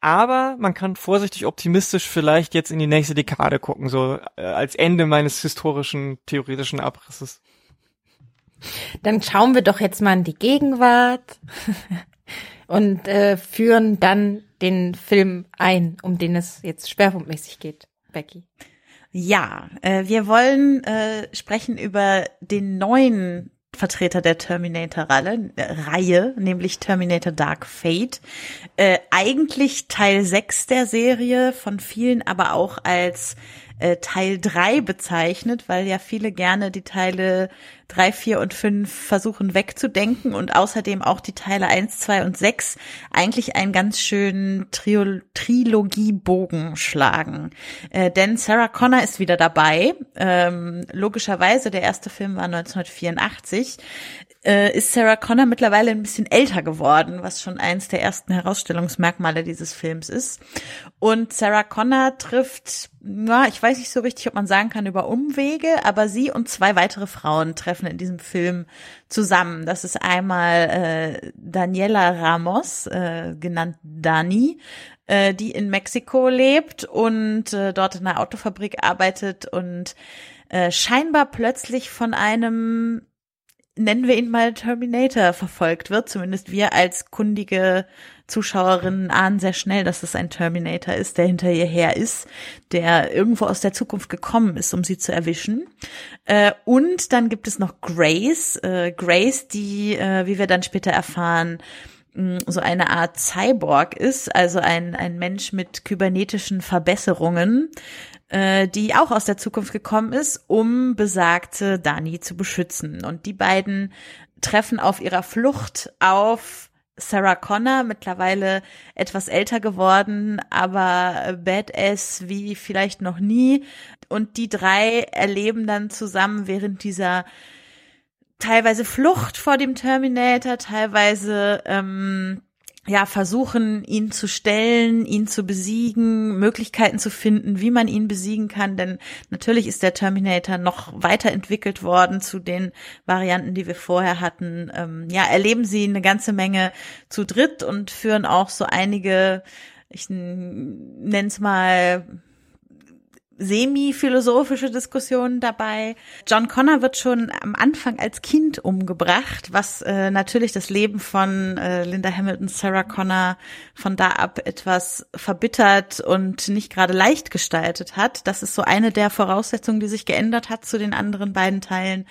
Speaker 3: aber man kann vorsichtig optimistisch vielleicht jetzt in die nächste Dekade gucken, so äh, als Ende meines historischen theoretischen Abrisses.
Speaker 1: Dann schauen wir doch jetzt mal in die Gegenwart und äh, führen dann den Film ein, um den es jetzt schwerpunktmäßig geht. Becky.
Speaker 2: Ja, äh, wir wollen äh, sprechen über den neuen Vertreter der Terminator-Reihe, Reihe, nämlich Terminator Dark Fate. Äh, eigentlich Teil 6 der Serie, von vielen aber auch als äh, Teil 3 bezeichnet, weil ja viele gerne die Teile 3, 4 und 5 versuchen wegzudenken und außerdem auch die Teile 1, 2 und 6 eigentlich einen ganz schönen Trio Trilogiebogen schlagen. Äh, denn Sarah Connor ist wieder dabei. Ähm, logischerweise, der erste Film war 1984 äh, ist Sarah Connor mittlerweile ein bisschen älter geworden, was schon eins der ersten Herausstellungsmerkmale dieses Films ist. Und Sarah Connor trifft, na, ich weiß nicht so richtig, ob man sagen kann über Umwege, aber sie und zwei weitere Frauen treffen in diesem Film zusammen. Das ist einmal äh, Daniela Ramos, äh, genannt Dani, äh, die in Mexiko lebt und äh, dort in einer Autofabrik arbeitet und äh, scheinbar plötzlich von einem nennen wir ihn mal Terminator, verfolgt wird. Zumindest wir als kundige Zuschauerinnen ahnen sehr schnell, dass es ein Terminator ist, der hinter ihr her ist, der irgendwo aus der Zukunft gekommen ist, um sie zu erwischen. Äh, und dann gibt es noch Grace. Äh, Grace, die, äh, wie wir dann später erfahren, so eine Art Cyborg ist, also ein, ein Mensch mit kybernetischen Verbesserungen, äh, die auch aus der Zukunft gekommen ist, um besagte Dani zu beschützen. Und die beiden treffen auf ihrer Flucht auf Sarah Connor, mittlerweile etwas älter geworden, aber badass wie vielleicht noch nie. Und die drei erleben dann zusammen während dieser teilweise Flucht vor dem Terminator, teilweise ähm, ja, versuchen, ihn zu stellen, ihn zu besiegen, Möglichkeiten zu finden, wie man ihn besiegen kann, denn natürlich ist der Terminator noch weiterentwickelt worden zu den Varianten, die wir vorher hatten. Ähm, ja, erleben sie eine ganze Menge zu dritt und führen auch so einige, ich nenne es mal, semi-philosophische Diskussionen dabei. John Connor wird schon am Anfang als Kind umgebracht, was äh, natürlich das Leben von äh, Linda Hamilton, Sarah Connor von da ab etwas verbittert und nicht gerade leicht gestaltet hat. Das ist so eine der Voraussetzungen, die sich geändert hat zu den anderen beiden Teilen.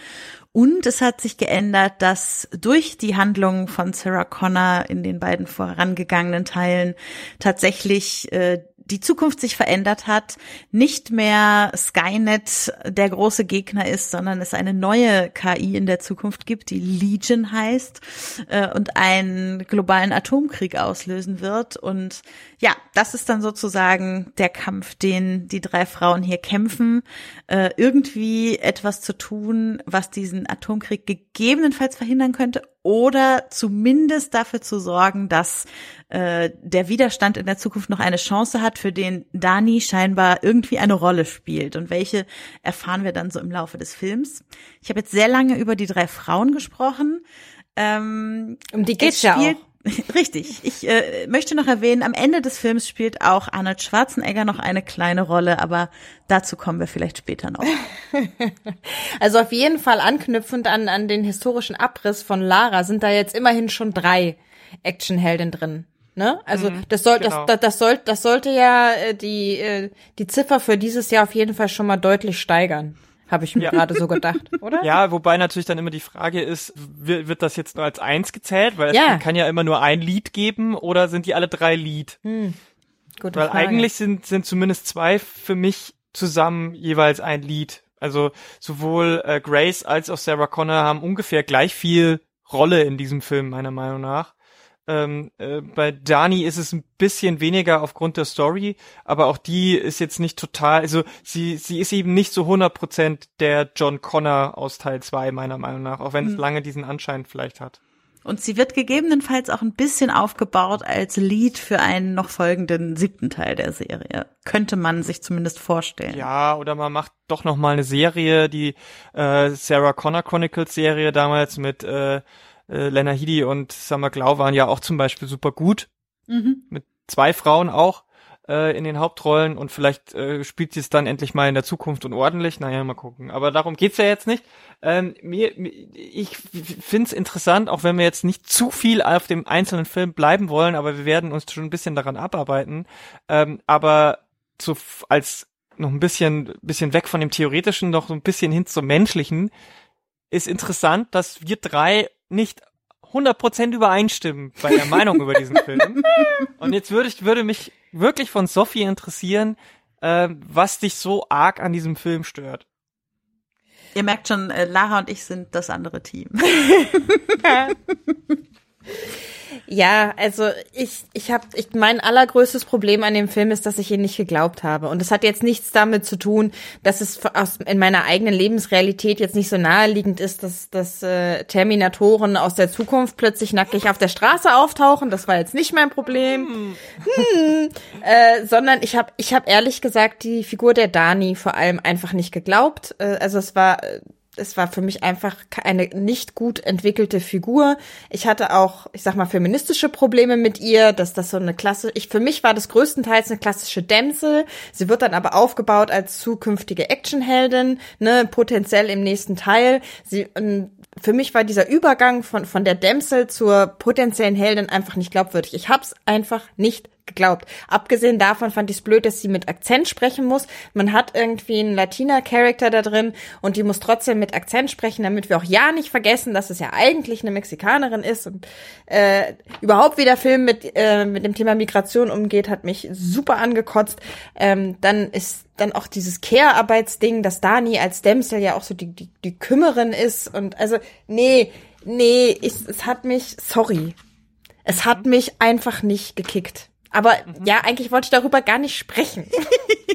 Speaker 2: Und es hat sich geändert, dass durch die Handlungen von Sarah Connor in den beiden vorangegangenen Teilen tatsächlich äh, die Zukunft sich verändert hat, nicht mehr Skynet der große Gegner ist, sondern es eine neue KI in der Zukunft gibt, die Legion heißt äh, und einen globalen Atomkrieg auslösen wird. Und ja, das ist dann sozusagen der Kampf, den die drei Frauen hier kämpfen, äh, irgendwie etwas zu tun, was diesen Atomkrieg gegebenenfalls verhindern könnte oder zumindest dafür zu sorgen, dass äh, der Widerstand in der Zukunft noch eine Chance hat, für den Dani scheinbar irgendwie eine Rolle spielt. Und welche erfahren wir dann so im Laufe des Films. Ich habe jetzt sehr lange über die drei Frauen gesprochen.
Speaker 1: Ähm, um die geht's ja auch.
Speaker 2: Richtig. Ich äh, möchte noch erwähnen, am Ende des Films spielt auch Arnold Schwarzenegger noch eine kleine Rolle, aber dazu kommen wir vielleicht später noch.
Speaker 1: also auf jeden Fall anknüpfend an, an den historischen Abriss von Lara sind da jetzt immerhin schon drei Actionhelden drin. Ne? Also mhm, das soll genau. das, das soll das sollte ja äh, die äh, die Ziffer für dieses Jahr auf jeden Fall schon mal deutlich steigern. Habe ich mir ja. gerade so gedacht, oder?
Speaker 3: Ja, wobei natürlich dann immer die Frage ist, wird das jetzt nur als eins gezählt? Weil ja. es kann ja immer nur ein Lied geben oder sind die alle drei Lied? Hm. Gute Weil Frage. eigentlich sind, sind zumindest zwei für mich zusammen jeweils ein Lied. Also sowohl äh, Grace als auch Sarah Connor haben ungefähr gleich viel Rolle in diesem Film, meiner Meinung nach. Ähm, äh, bei Dani ist es ein bisschen weniger aufgrund der Story, aber auch die ist jetzt nicht total, also sie, sie ist eben nicht so 100% der John Connor aus Teil 2, meiner Meinung nach, auch wenn mhm. es lange diesen Anschein vielleicht hat.
Speaker 2: Und sie wird gegebenenfalls auch ein bisschen aufgebaut als Lied für einen noch folgenden siebten Teil der Serie. Könnte man sich zumindest vorstellen.
Speaker 3: Ja, oder man macht doch noch mal eine Serie, die äh, Sarah Connor Chronicles Serie damals mit äh, äh, Lena Headey und Summer Glau waren ja auch zum Beispiel super gut. Mhm. Mit zwei Frauen auch äh, in den Hauptrollen und vielleicht äh, spielt sie es dann endlich mal in der Zukunft und ordentlich. Naja, mal gucken. Aber darum geht's ja jetzt nicht. Ähm, mir, ich find's interessant, auch wenn wir jetzt nicht zu viel auf dem einzelnen Film bleiben wollen, aber wir werden uns schon ein bisschen daran abarbeiten. Ähm, aber so als noch ein bisschen, bisschen weg von dem Theoretischen, noch so ein bisschen hin zum Menschlichen, ist interessant, dass wir drei nicht 100% übereinstimmen bei der Meinung über diesen Film. Und jetzt würde ich, würde mich wirklich von Sophie interessieren, äh, was dich so arg an diesem Film stört.
Speaker 2: Ihr merkt schon, äh, Lara und ich sind das andere Team.
Speaker 1: Ja, also ich, ich habe, ich, mein allergrößtes Problem an dem Film ist, dass ich ihn nicht geglaubt habe. Und es hat jetzt nichts damit zu tun, dass es aus, in meiner eigenen Lebensrealität jetzt nicht so naheliegend ist, dass, dass äh, Terminatoren aus der Zukunft plötzlich nackig auf der Straße auftauchen. Das war jetzt nicht mein Problem. Hm. Äh, sondern ich habe, ich habe ehrlich gesagt die Figur der Dani vor allem einfach nicht geglaubt. Äh, also es war es war für mich einfach eine nicht gut entwickelte Figur. Ich hatte auch, ich sag mal, feministische Probleme mit ihr, dass das so eine Klasse, ich, für mich war das größtenteils eine klassische Dämsel. Sie wird dann aber aufgebaut als zukünftige Actionheldin, ne, potenziell im nächsten Teil. Sie, für mich war dieser Übergang von, von der Dämsel zur potenziellen Heldin einfach nicht glaubwürdig. Ich hab's einfach nicht geglaubt. Abgesehen davon fand ich es blöd, dass sie mit Akzent sprechen muss. Man hat irgendwie einen Latina-Charakter da drin und die muss trotzdem mit Akzent sprechen, damit wir auch ja nicht vergessen, dass es ja eigentlich eine Mexikanerin ist. Und äh, überhaupt wie der Film mit, äh, mit dem Thema Migration umgeht, hat mich super angekotzt. Ähm, dann ist dann auch dieses Care-Arbeitsding, dass Dani als Dämsel ja auch so die, die, die Kümmerin ist. Und also, nee, nee, ich, es hat mich, sorry. Es hat mich einfach nicht gekickt. Aber mhm. ja, eigentlich wollte ich darüber gar nicht sprechen.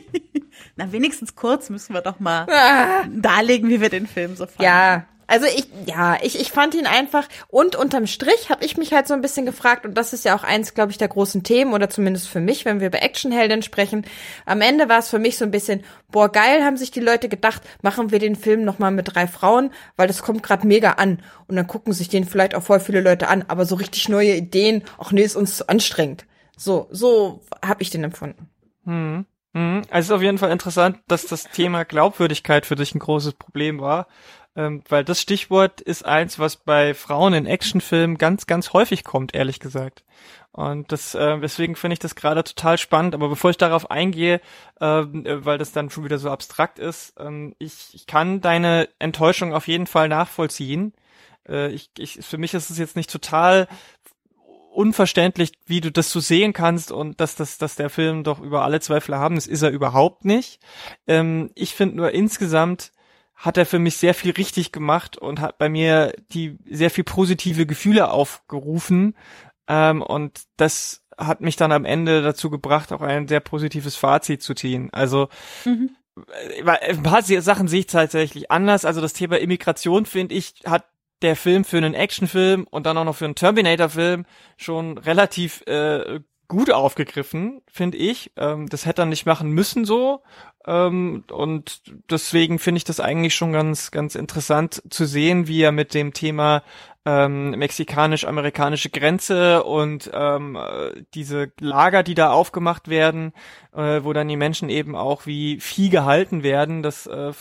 Speaker 2: Na, wenigstens kurz müssen wir doch mal ah. darlegen, wie wir den Film so fanden.
Speaker 1: Ja, also ich, ja, ich, ich fand ihn einfach und unterm Strich habe ich mich halt so ein bisschen gefragt und das ist ja auch eins, glaube ich, der großen Themen oder zumindest für mich, wenn wir über Actionhelden sprechen. Am Ende war es für mich so ein bisschen, boah, geil, haben sich die Leute gedacht, machen wir den Film nochmal mit drei Frauen, weil das kommt gerade mega an und dann gucken sich den vielleicht auch voll viele Leute an, aber so richtig neue Ideen, ach nee, ist uns zu anstrengend. So, so habe ich den empfunden.
Speaker 3: Hm. Hm. Also es ist auf jeden Fall interessant, dass das Thema Glaubwürdigkeit für dich ein großes Problem war, ähm, weil das Stichwort ist eins, was bei Frauen in Actionfilmen ganz, ganz häufig kommt, ehrlich gesagt. Und das, äh, deswegen finde ich das gerade total spannend. Aber bevor ich darauf eingehe, ähm, äh, weil das dann schon wieder so abstrakt ist, ähm, ich, ich kann deine Enttäuschung auf jeden Fall nachvollziehen. Äh, ich, ich, für mich ist es jetzt nicht total unverständlich, wie du das so sehen kannst und dass, dass, dass der Film doch über alle Zweifel haben. Das ist er überhaupt nicht. Ähm, ich finde nur insgesamt hat er für mich sehr viel richtig gemacht und hat bei mir die sehr viel positive Gefühle aufgerufen. Ähm, und das hat mich dann am Ende dazu gebracht, auch ein sehr positives Fazit zu ziehen. Also mhm. ein paar Sachen sehe ich tatsächlich anders. Also das Thema Immigration, finde ich, hat der Film für einen Actionfilm und dann auch noch für einen Terminator-Film schon relativ äh, gut aufgegriffen, finde ich. Ähm, das hätte er nicht machen müssen so. Ähm, und deswegen finde ich das eigentlich schon ganz, ganz interessant zu sehen, wie er mit dem Thema ähm, mexikanisch-amerikanische Grenze und ähm, diese Lager, die da aufgemacht werden, äh, wo dann die Menschen eben auch wie Vieh gehalten werden, das äh,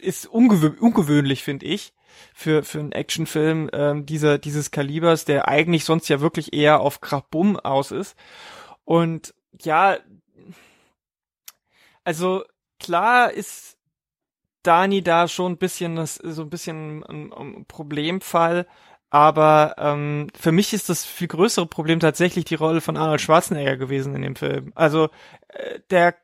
Speaker 3: ist ungewö ungewöhnlich, finde ich. Für, für einen Actionfilm ähm, dieser, dieses Kalibers, der eigentlich sonst ja wirklich eher auf Krachbumm aus ist. Und ja, also klar ist Dani da schon ein bisschen das, so ein bisschen ein, ein Problemfall, aber ähm, für mich ist das viel größere Problem tatsächlich die Rolle von Arnold Schwarzenegger gewesen in dem Film. Also äh, der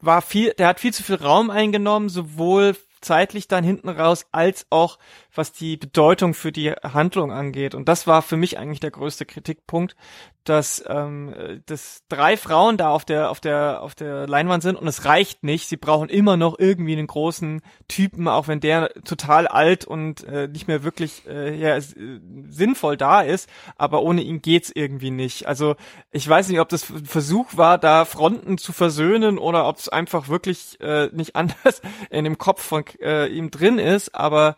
Speaker 3: war viel, der hat viel zu viel Raum eingenommen, sowohl zeitlich dann hinten raus, als auch was die Bedeutung für die Handlung angeht. Und das war für mich eigentlich der größte Kritikpunkt, dass, ähm, dass drei Frauen da auf der, auf der, auf der Leinwand sind und es reicht nicht. Sie brauchen immer noch irgendwie einen großen Typen, auch wenn der total alt und äh, nicht mehr wirklich äh, ja, sinnvoll da ist, aber ohne ihn geht's irgendwie nicht. Also ich weiß nicht, ob das ein Versuch war, da Fronten zu versöhnen oder ob es einfach wirklich äh, nicht anders in dem Kopf von äh, ihm drin ist, aber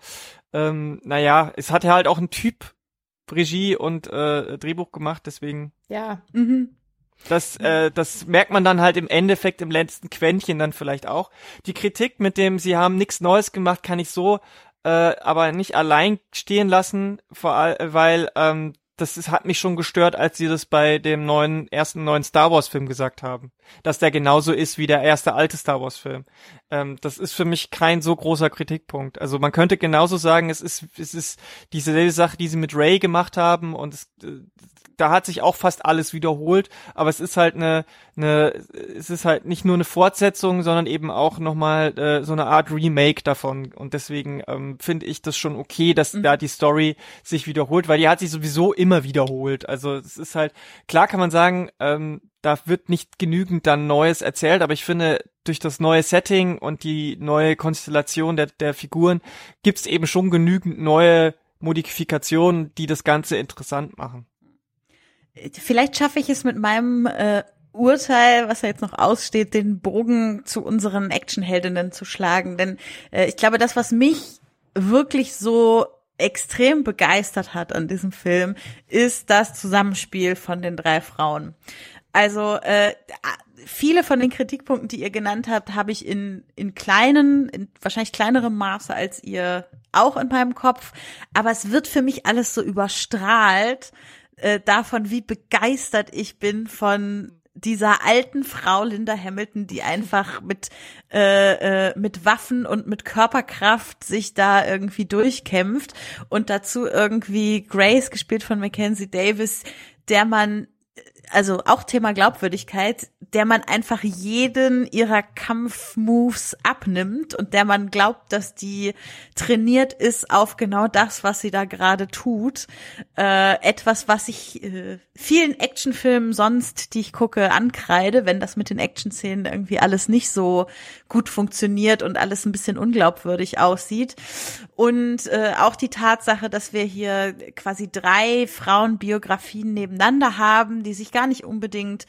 Speaker 3: ähm, naja, es hat ja halt auch ein Typ Regie und äh, Drehbuch gemacht, deswegen.
Speaker 1: Ja. Mhm.
Speaker 3: Das, äh, das merkt man dann halt im Endeffekt im letzten Quäntchen dann vielleicht auch. Die Kritik mit dem, sie haben nichts Neues gemacht, kann ich so äh, aber nicht allein stehen lassen, vor allem, weil ähm, das ist, hat mich schon gestört, als sie das bei dem neuen, ersten neuen Star Wars Film gesagt haben. Dass der genauso ist wie der erste alte Star Wars Film. Ähm, das ist für mich kein so großer Kritikpunkt. Also man könnte genauso sagen, es ist, es ist dieselbe Sache, die sie mit Ray gemacht haben und es, äh, da hat sich auch fast alles wiederholt, aber es ist halt eine, eine es ist halt nicht nur eine Fortsetzung, sondern eben auch nochmal äh, so eine Art Remake davon. Und deswegen ähm, finde ich das schon okay, dass mhm. da die Story sich wiederholt, weil die hat sich sowieso immer wiederholt. Also es ist halt, klar kann man sagen, ähm, da wird nicht genügend dann Neues erzählt, aber ich finde, durch das neue Setting und die neue Konstellation der, der Figuren gibt es eben schon genügend neue Modifikationen, die das Ganze interessant machen.
Speaker 2: Vielleicht schaffe ich es mit meinem äh, Urteil, was ja jetzt noch aussteht, den Bogen zu unseren Actionheldinnen zu schlagen. Denn äh, ich glaube, das, was mich wirklich so extrem begeistert hat an diesem Film, ist das Zusammenspiel von den drei Frauen. Also äh, viele von den Kritikpunkten, die ihr genannt habt, habe ich in, in kleinen, in wahrscheinlich kleinerem Maße als ihr auch in meinem Kopf. Aber es wird für mich alles so überstrahlt äh, davon, wie begeistert ich bin von dieser alten Frau Linda Hamilton, die einfach mit äh, äh, mit Waffen und mit Körperkraft sich da irgendwie durchkämpft und dazu irgendwie Grace gespielt von Mackenzie Davis, der man also auch Thema Glaubwürdigkeit, der man einfach jeden ihrer Kampfmoves abnimmt und der man glaubt, dass die trainiert ist auf genau das, was sie da gerade tut. Äh, etwas, was ich äh, vielen Actionfilmen sonst, die ich gucke, ankreide, wenn das mit den Actionszenen irgendwie alles nicht so gut funktioniert und alles ein bisschen unglaubwürdig aussieht. Und äh, auch die Tatsache, dass wir hier quasi drei Frauenbiografien nebeneinander haben, die sich gar nicht unbedingt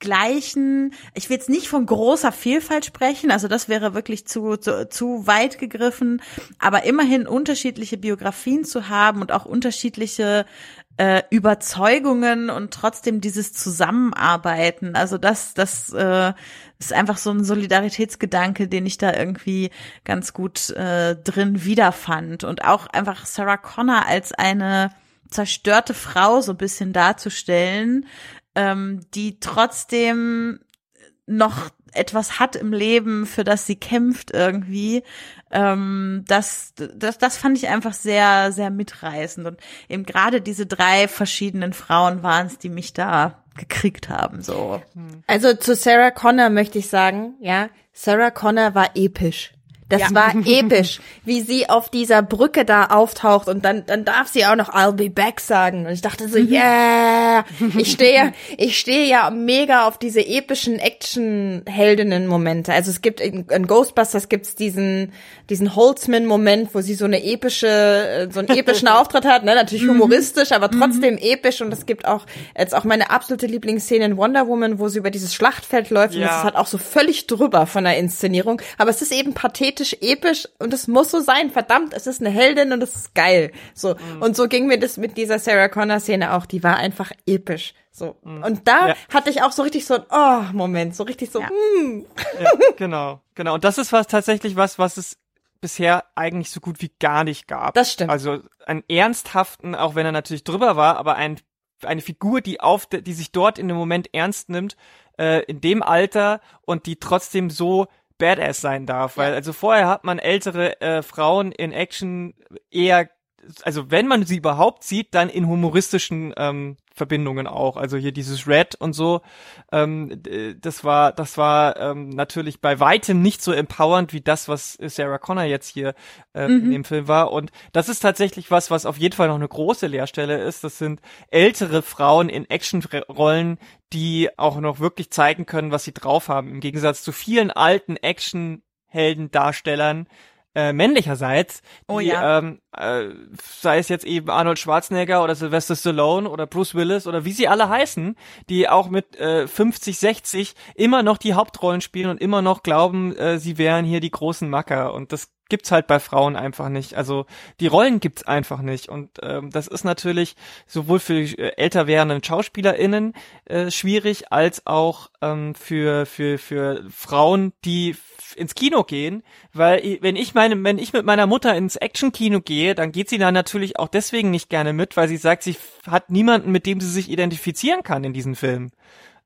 Speaker 2: gleichen, ich will jetzt nicht von großer Vielfalt sprechen, also das wäre wirklich zu, zu, zu weit gegriffen, aber immerhin unterschiedliche Biografien zu haben und auch unterschiedliche äh, Überzeugungen und trotzdem dieses Zusammenarbeiten. Also das, das äh, ist einfach so ein Solidaritätsgedanke, den ich da irgendwie ganz gut äh, drin wiederfand. Und auch einfach Sarah Connor als eine zerstörte Frau so ein bisschen darzustellen, ähm, die trotzdem noch etwas hat im Leben, für das sie kämpft irgendwie. Ähm, das, das, das fand ich einfach sehr, sehr mitreißend. Und eben gerade diese drei verschiedenen Frauen waren es, die mich da gekriegt haben, so.
Speaker 1: Also zu Sarah Connor möchte ich sagen, ja, Sarah Connor war episch. Das ja. war episch, wie sie auf dieser Brücke da auftaucht und dann, dann darf sie auch noch I'll be back sagen. Und ich dachte so, mhm. yeah, ich stehe, ich stehe ja mega auf diese epischen Action-Heldinnen-Momente. Also es gibt in, in Ghostbusters gibt's diesen, diesen Holtzman-Moment, wo sie so eine epische, so einen epischen Auftritt hat, ne, natürlich mhm. humoristisch, aber trotzdem mhm. episch. Und es gibt auch, jetzt auch meine absolute Lieblingsszene in Wonder Woman, wo sie über dieses Schlachtfeld läuft. Ja. Und das ist halt auch so völlig drüber von der Inszenierung. Aber es ist eben pathetisch pathetisch, episch und es muss so sein. Verdammt, es ist eine Heldin und es ist geil. So. Mhm. Und so ging mir das mit dieser Sarah Connor Szene auch. Die war einfach episch. So. Mhm. Und da ja. hatte ich auch so richtig so ein Oh Moment, so richtig so. Ja. Mm.
Speaker 3: ja, genau, genau. Und das ist was tatsächlich was, was es bisher eigentlich so gut wie gar nicht gab.
Speaker 1: Das stimmt.
Speaker 3: Also einen ernsthaften, auch wenn er natürlich drüber war, aber ein, eine Figur, die auf, die sich dort in dem Moment ernst nimmt, äh, in dem Alter und die trotzdem so Badass sein darf, weil also vorher hat man ältere äh, Frauen in Action eher also wenn man sie überhaupt sieht, dann in humoristischen ähm, Verbindungen auch. Also hier dieses Red und so, ähm, das war, das war ähm, natürlich bei weitem nicht so empowernd wie das, was Sarah Connor jetzt hier äh, mhm. in dem Film war. Und das ist tatsächlich was, was auf jeden Fall noch eine große Leerstelle ist. Das sind ältere Frauen in Actionrollen, die auch noch wirklich zeigen können, was sie drauf haben. Im Gegensatz zu vielen alten Action-Heldendarstellern, äh, männlicherseits,
Speaker 2: oh
Speaker 3: die,
Speaker 2: oh ja.
Speaker 3: ähm, äh, sei es jetzt eben Arnold Schwarzenegger oder Sylvester Stallone oder Bruce Willis oder wie sie alle heißen, die auch mit äh, 50, 60 immer noch die Hauptrollen spielen und immer noch glauben, äh, sie wären hier die großen Macker und das gibt's halt bei Frauen einfach nicht. Also die Rollen gibt's einfach nicht. Und ähm, das ist natürlich sowohl für äh, älter werdenden SchauspielerInnen äh, schwierig als auch ähm, für für für Frauen, die ins Kino gehen, weil wenn ich meine, wenn ich mit meiner Mutter ins Action-Kino gehe, dann geht sie da natürlich auch deswegen nicht gerne mit, weil sie sagt, sie hat niemanden, mit dem sie sich identifizieren kann in diesen Filmen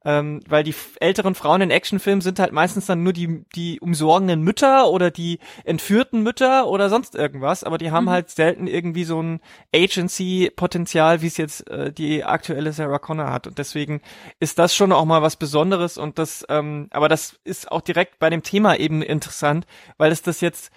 Speaker 3: ähm, weil die älteren Frauen in Actionfilmen sind halt meistens dann nur die, die umsorgenden Mütter oder die entführten Mütter oder sonst irgendwas, aber die haben mhm. halt selten irgendwie so ein Agency-Potenzial, wie es jetzt äh, die aktuelle Sarah Connor hat. Und deswegen ist das schon auch mal was Besonderes und das, ähm, aber das ist auch direkt bei dem Thema eben interessant, weil es das jetzt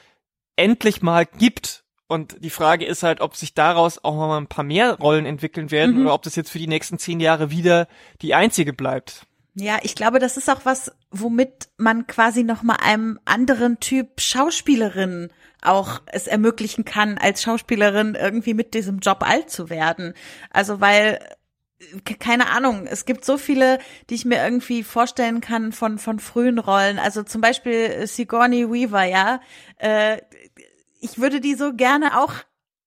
Speaker 3: endlich mal gibt und die Frage ist halt, ob sich daraus auch mal ein paar mehr Rollen entwickeln werden mhm. oder ob das jetzt für die nächsten zehn Jahre wieder die einzige bleibt.
Speaker 2: Ja, ich glaube, das ist auch was, womit man quasi noch mal einem anderen Typ Schauspielerin auch es ermöglichen kann, als Schauspielerin irgendwie mit diesem Job alt zu werden. Also weil keine Ahnung, es gibt so viele, die ich mir irgendwie vorstellen kann von von frühen Rollen. Also zum Beispiel Sigourney Weaver, ja, äh, ich würde die so gerne auch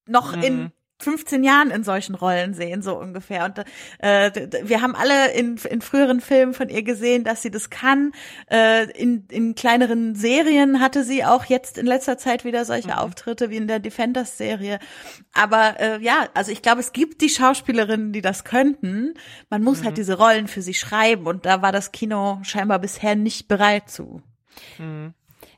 Speaker 2: noch mhm. in 15 Jahren in solchen Rollen sehen, so ungefähr. Und äh, wir haben alle in, in früheren Filmen von ihr gesehen, dass sie das kann. Äh, in, in kleineren Serien hatte sie auch jetzt in letzter Zeit wieder solche mhm. Auftritte wie in der Defenders-Serie. Aber äh, ja, also ich glaube, es gibt die Schauspielerinnen, die das könnten. Man muss halt mhm. halt diese Rollen für sie schreiben und da war das Kino scheinbar bisher nicht bereit zu.
Speaker 1: Mhm.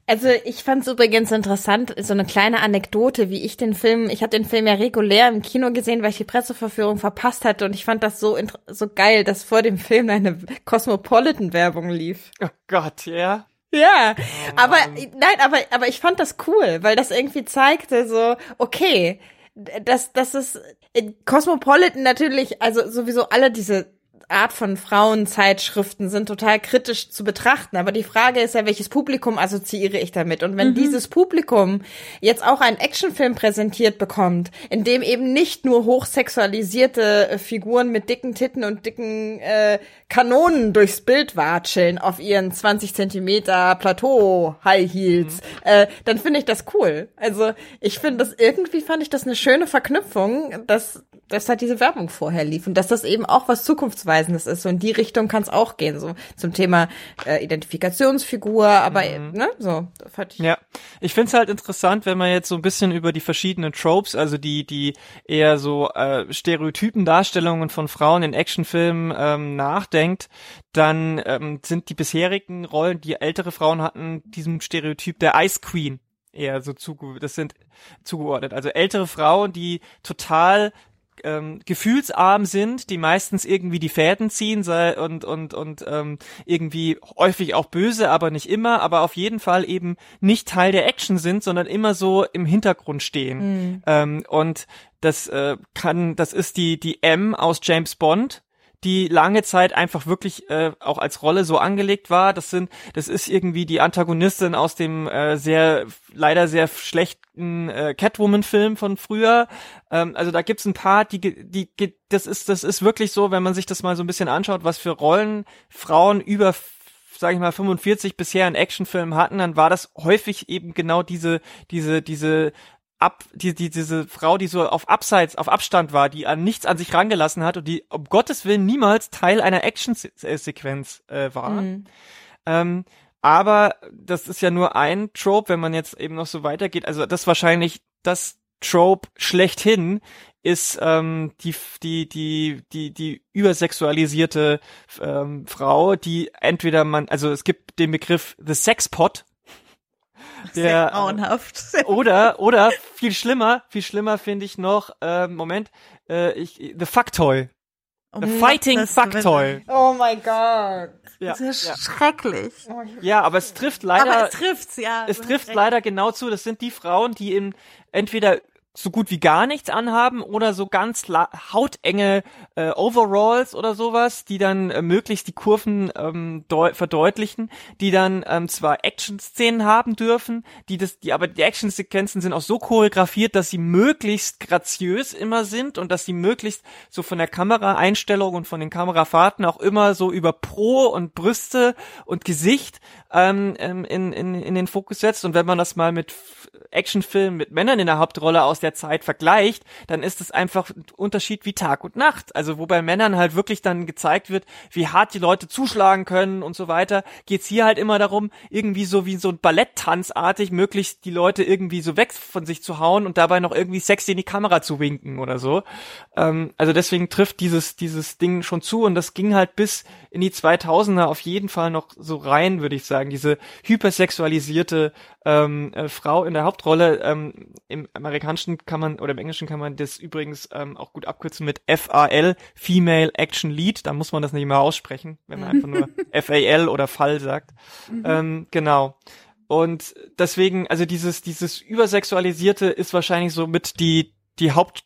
Speaker 1: Also ich fand es übrigens interessant, so eine kleine Anekdote, wie ich den Film, ich habe den Film ja regulär im Kino gesehen, weil ich die Presseverführung verpasst hatte und ich fand das so so geil, dass vor dem Film eine Cosmopolitan-Werbung lief.
Speaker 3: Oh Gott, ja.
Speaker 1: Ja, oh aber nein, aber aber ich fand das cool, weil das irgendwie zeigte so, okay, das das ist Cosmopolitan natürlich, also sowieso alle diese Art von Frauenzeitschriften sind total kritisch zu betrachten. Aber die Frage ist ja, welches Publikum assoziiere ich damit? Und wenn mhm. dieses Publikum jetzt auch einen Actionfilm präsentiert bekommt, in dem eben nicht nur hochsexualisierte äh, Figuren mit dicken Titten und dicken äh, Kanonen durchs Bild watscheln auf ihren 20 Zentimeter Plateau High Heels, mhm. äh, dann finde ich das cool. Also ich finde das irgendwie fand ich das eine schöne Verknüpfung, dass dass da diese Werbung vorher lief und dass das eben auch was Zukunftsweisendes ist. So in die Richtung kann es auch gehen, so zum Thema äh, Identifikationsfigur, aber mhm. ne, so.
Speaker 3: Ich ja, ich finde es halt interessant, wenn man jetzt so ein bisschen über die verschiedenen Tropes, also die die eher so äh, stereotypen Darstellungen von Frauen in Actionfilmen ähm, nachdenkt, dann ähm, sind die bisherigen Rollen, die ältere Frauen hatten, diesem Stereotyp der Ice Queen eher so zuge das sind zugeordnet. Also ältere Frauen, die total ähm, gefühlsarm sind, die meistens irgendwie die Fäden ziehen sei, und und und ähm, irgendwie häufig auch böse, aber nicht immer, aber auf jeden Fall eben nicht Teil der Action sind, sondern immer so im Hintergrund stehen. Mhm. Ähm, und das äh, kann, das ist die die M aus James Bond, die lange Zeit einfach wirklich äh, auch als Rolle so angelegt war. Das sind, das ist irgendwie die Antagonistin aus dem äh, sehr leider sehr schlechten äh, Catwoman-Film von früher. Ähm, also da gibt's ein paar, die, die, das ist, das ist wirklich so, wenn man sich das mal so ein bisschen anschaut, was für Rollen Frauen über sage ich mal 45 bisher in Actionfilmen hatten, dann war das häufig eben genau diese diese diese ab, die, die, diese Frau, die so auf Abseits, auf Abstand war, die an nichts an sich rangelassen hat und die um Gottes Willen niemals Teil einer Action-Sequenz äh, war. Mhm. Ähm, aber das ist ja nur ein Trope, wenn man jetzt eben noch so weitergeht. Also das wahrscheinlich das Trope schlechthin ist ähm, die die die die die übersexualisierte ähm, Frau, die entweder man also es gibt den Begriff the Sexpot,
Speaker 2: der grauenhaft.
Speaker 3: oder oder viel schlimmer, viel schlimmer finde ich noch äh, Moment, äh, ich the Fucktoy. The oh, Fighting Fucktoy.
Speaker 1: Oh my god.
Speaker 2: Ja, das ist ja. schrecklich.
Speaker 3: Ja, aber es trifft leider.
Speaker 2: Aber es trifft's, ja.
Speaker 3: Es trifft leider genau zu. Das sind die Frauen, die in entweder so gut wie gar nichts anhaben oder so ganz hautenge äh, Overalls oder sowas, die dann äh, möglichst die Kurven ähm, verdeutlichen, die dann ähm, zwar Action-Szenen haben dürfen, die das, die aber die Action-Sequenzen sind auch so choreografiert, dass sie möglichst graziös immer sind und dass sie möglichst so von der Kameraeinstellung und von den Kamerafahrten auch immer so über Pro und Brüste und Gesicht ähm, ähm in, in, in den Fokus setzt. Und wenn man das mal mit Actionfilmen mit Männern in der Hauptrolle aus der Zeit vergleicht, dann ist es einfach ein Unterschied wie Tag und Nacht. Also wo bei Männern halt wirklich dann gezeigt wird, wie hart die Leute zuschlagen können und so weiter, geht's hier halt immer darum, irgendwie so wie so ein Balletttanzartig möglichst die Leute irgendwie so weg von sich zu hauen und dabei noch irgendwie sexy in die Kamera zu winken oder so. Ähm, also deswegen trifft dieses, dieses Ding schon zu und das ging halt bis in die 2000er auf jeden Fall noch so rein, würde ich sagen. Diese hypersexualisierte ähm, äh, Frau in der Hauptrolle. Ähm, Im amerikanischen kann man oder im Englischen kann man das übrigens ähm, auch gut abkürzen mit FAL, Female Action Lead. Da muss man das nicht mehr aussprechen, wenn man einfach nur FAL oder Fall sagt. Mhm. Ähm, genau. Und deswegen, also dieses, dieses übersexualisierte ist wahrscheinlich so mit die, die Haupttrope,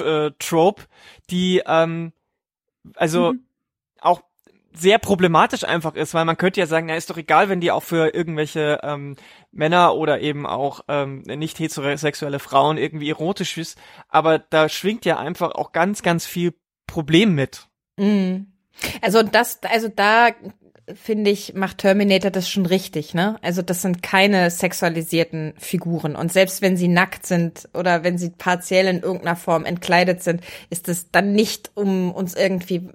Speaker 3: äh, die, ähm, also mhm. auch sehr problematisch einfach ist, weil man könnte ja sagen, na ist doch egal, wenn die auch für irgendwelche ähm, Männer oder eben auch ähm, nicht heterosexuelle Frauen irgendwie erotisch ist, aber da schwingt ja einfach auch ganz, ganz viel Problem mit.
Speaker 1: Mhm. Also das, also da finde ich, macht Terminator das schon richtig, ne? Also das sind keine sexualisierten Figuren. Und selbst wenn sie nackt sind oder wenn sie partiell in irgendeiner Form entkleidet sind, ist es dann nicht, um uns irgendwie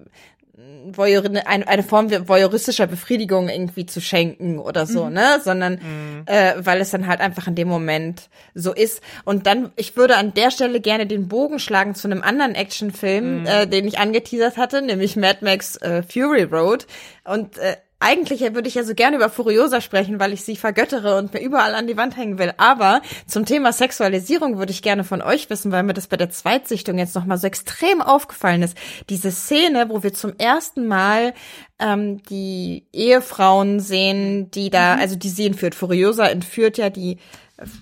Speaker 1: Voyeur, eine, eine Form voyeuristischer Befriedigung irgendwie zu schenken oder so, mhm. ne? Sondern mhm. äh, weil es dann halt einfach in dem Moment so ist. Und dann, ich würde an der Stelle gerne den Bogen schlagen zu einem anderen Actionfilm, mhm. äh, den ich angeteasert hatte, nämlich Mad Max äh, Fury Road. Und äh, eigentlich würde ich ja so gerne über Furiosa sprechen, weil ich sie vergöttere und mir überall an die Wand hängen will. Aber zum Thema Sexualisierung würde ich gerne von euch wissen, weil mir das bei der Zweitsichtung jetzt nochmal so extrem aufgefallen ist. Diese Szene, wo wir zum ersten Mal ähm, die Ehefrauen sehen, die da, mhm. also die sie entführt. Furiosa entführt ja die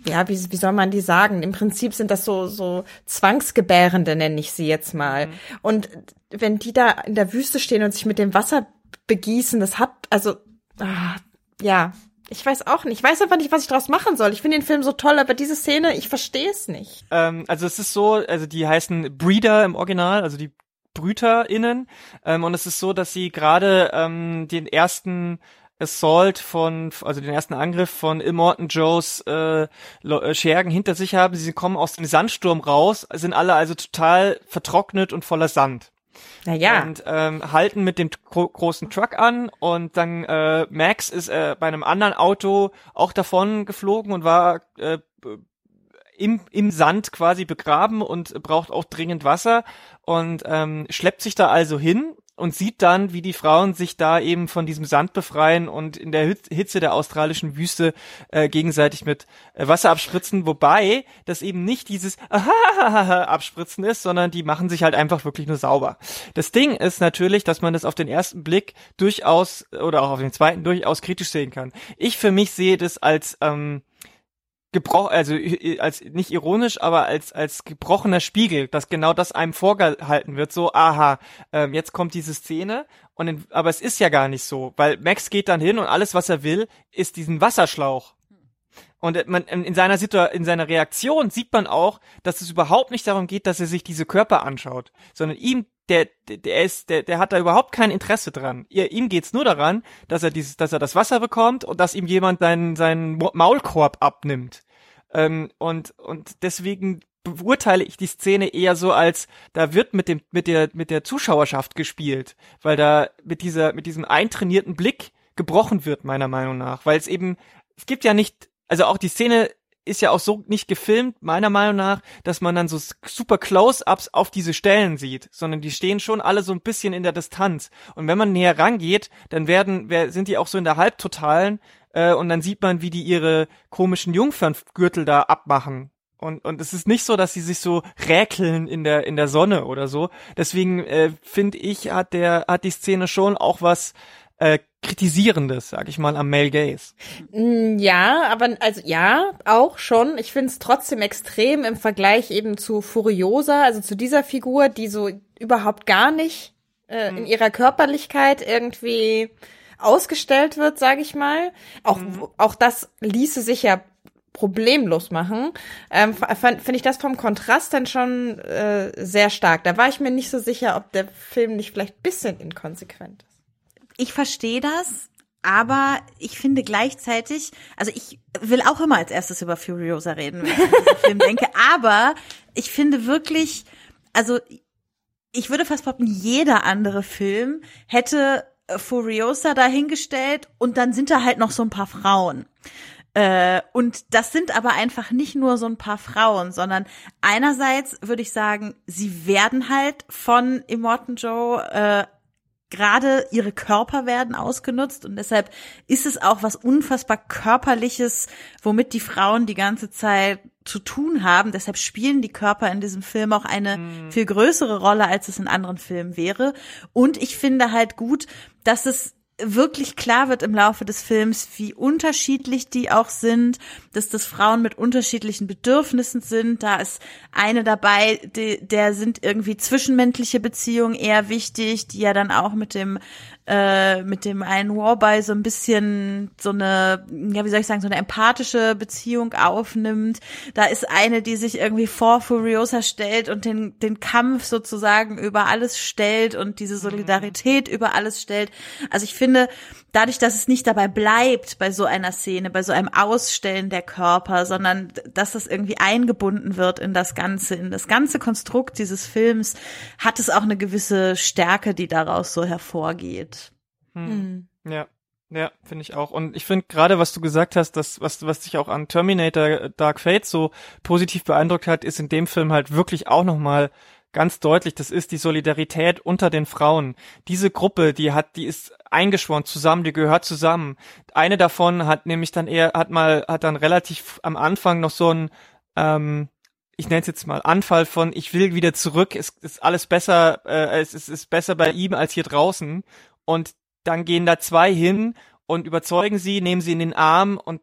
Speaker 1: ja, wie, wie soll man die sagen? Im Prinzip sind das so, so Zwangsgebärende, nenne ich sie jetzt mal. Mhm. Und wenn die da in der Wüste stehen und sich mit dem Wasser begießen, das hat, also, ah, ja, ich weiß auch nicht. Ich weiß einfach nicht, was ich daraus machen soll. Ich finde den Film so toll, aber diese Szene, ich verstehe es nicht.
Speaker 3: Ähm, also es ist so, also die heißen Breeder im Original, also die BrüterInnen. Ähm, und es ist so, dass sie gerade ähm, den ersten Assault von, also den ersten Angriff von Immortan Joes äh, äh, Schergen hinter sich haben. Sie kommen aus dem Sandsturm raus, sind alle also total vertrocknet und voller Sand.
Speaker 1: Naja.
Speaker 3: Und ähm, halten mit dem großen Truck an und dann äh, Max ist äh, bei einem anderen Auto auch davon geflogen und war äh, im, im Sand quasi begraben und braucht auch dringend Wasser und ähm, schleppt sich da also hin und sieht dann, wie die Frauen sich da eben von diesem Sand befreien und in der Hitze der australischen Wüste äh, gegenseitig mit äh, Wasser abspritzen, wobei das eben nicht dieses abspritzen ist, sondern die machen sich halt einfach wirklich nur sauber. Das Ding ist natürlich, dass man das auf den ersten Blick durchaus oder auch auf den zweiten durchaus kritisch sehen kann. Ich für mich sehe das als ähm, gebrochen, also als nicht ironisch, aber als als gebrochener Spiegel, dass genau das einem vorgehalten wird, so aha, ähm, jetzt kommt diese Szene und in, aber es ist ja gar nicht so, weil Max geht dann hin und alles was er will, ist diesen Wasserschlauch. Und man, in seiner Situation, in seiner Reaktion sieht man auch, dass es überhaupt nicht darum geht, dass er sich diese Körper anschaut, sondern ihm der, der ist, der, der hat da überhaupt kein Interesse dran. Ihr, ihm geht's nur daran, dass er dieses, dass er das Wasser bekommt und dass ihm jemand seinen, seinen Maulkorb abnimmt. Ähm, und, und deswegen beurteile ich die Szene eher so als, da wird mit dem, mit der, mit der Zuschauerschaft gespielt, weil da mit dieser, mit diesem eintrainierten Blick gebrochen wird, meiner Meinung nach. Weil es eben, es gibt ja nicht, also auch die Szene ist ja auch so nicht gefilmt, meiner Meinung nach, dass man dann so super Close-ups auf diese Stellen sieht, sondern die stehen schon alle so ein bisschen in der Distanz. Und wenn man näher rangeht, dann werden, sind die auch so in der Halbtotalen äh, und dann sieht man, wie die ihre komischen Jungferngürtel da abmachen. Und, und es ist nicht so, dass sie sich so räkeln in der, in der Sonne oder so. Deswegen äh, finde ich, hat der, hat die Szene schon auch was äh, kritisierendes, sag ich mal, am Male Gaze.
Speaker 1: Mm, ja, aber also ja, auch schon. Ich finde es trotzdem extrem im Vergleich eben zu Furiosa, also zu dieser Figur, die so überhaupt gar nicht äh, in hm. ihrer Körperlichkeit irgendwie ausgestellt wird, sage ich mal. Auch mhm. auch das ließe sich ja problemlos machen, ähm, finde ich das vom Kontrast dann schon äh, sehr stark. Da war ich mir nicht so sicher, ob der Film nicht vielleicht bisschen inkonsequent ist.
Speaker 2: Ich verstehe das, aber ich finde gleichzeitig, also ich will auch immer als erstes über Furiosa reden, wenn ich an diesen Film denke, aber ich finde wirklich, also ich würde fast behaupten, jeder andere Film hätte Furiosa dahingestellt und dann sind da halt noch so ein paar Frauen. Äh, und das sind aber einfach nicht nur so ein paar Frauen, sondern einerseits würde ich sagen, sie werden halt von Immortan Joe äh, gerade ihre Körper werden ausgenutzt und deshalb ist es auch was unfassbar körperliches, womit die Frauen die ganze Zeit zu tun haben. Deshalb spielen die Körper in diesem Film auch eine mhm. viel größere Rolle, als es in anderen Filmen wäre. Und ich finde halt gut, dass es wirklich klar wird im Laufe des Films, wie unterschiedlich die auch sind, dass das Frauen mit unterschiedlichen Bedürfnissen sind. Da ist eine dabei, die, der sind irgendwie zwischenmenschliche Beziehungen eher wichtig, die ja dann auch mit dem äh, mit dem einen Warby so ein bisschen so eine, ja, wie soll ich sagen, so eine empathische Beziehung aufnimmt. Da ist eine, die sich irgendwie vor Furiosa stellt und den, den Kampf sozusagen über alles stellt und diese Solidarität über alles stellt. Also ich finde, dadurch, dass es nicht dabei bleibt bei so einer Szene, bei so einem Ausstellen der Körper, sondern dass das irgendwie eingebunden wird in das Ganze, in das ganze Konstrukt dieses Films, hat es auch eine gewisse Stärke, die daraus so hervorgeht.
Speaker 3: Hm. Mhm. Ja. Ja, finde ich auch. Und ich finde gerade, was du gesagt hast, das, was, was dich auch an Terminator äh, Dark Fate so positiv beeindruckt hat, ist in dem Film halt wirklich auch nochmal ganz deutlich, das ist die Solidarität unter den Frauen. Diese Gruppe, die hat, die ist eingeschworen zusammen, die gehört zusammen. Eine davon hat nämlich dann eher, hat mal, hat dann relativ am Anfang noch so ein, ähm, ich nenne es jetzt mal Anfall von ich will wieder zurück, es ist alles besser, äh, es, es ist besser bei ihm als hier draußen und dann gehen da zwei hin und überzeugen sie, nehmen sie in den Arm und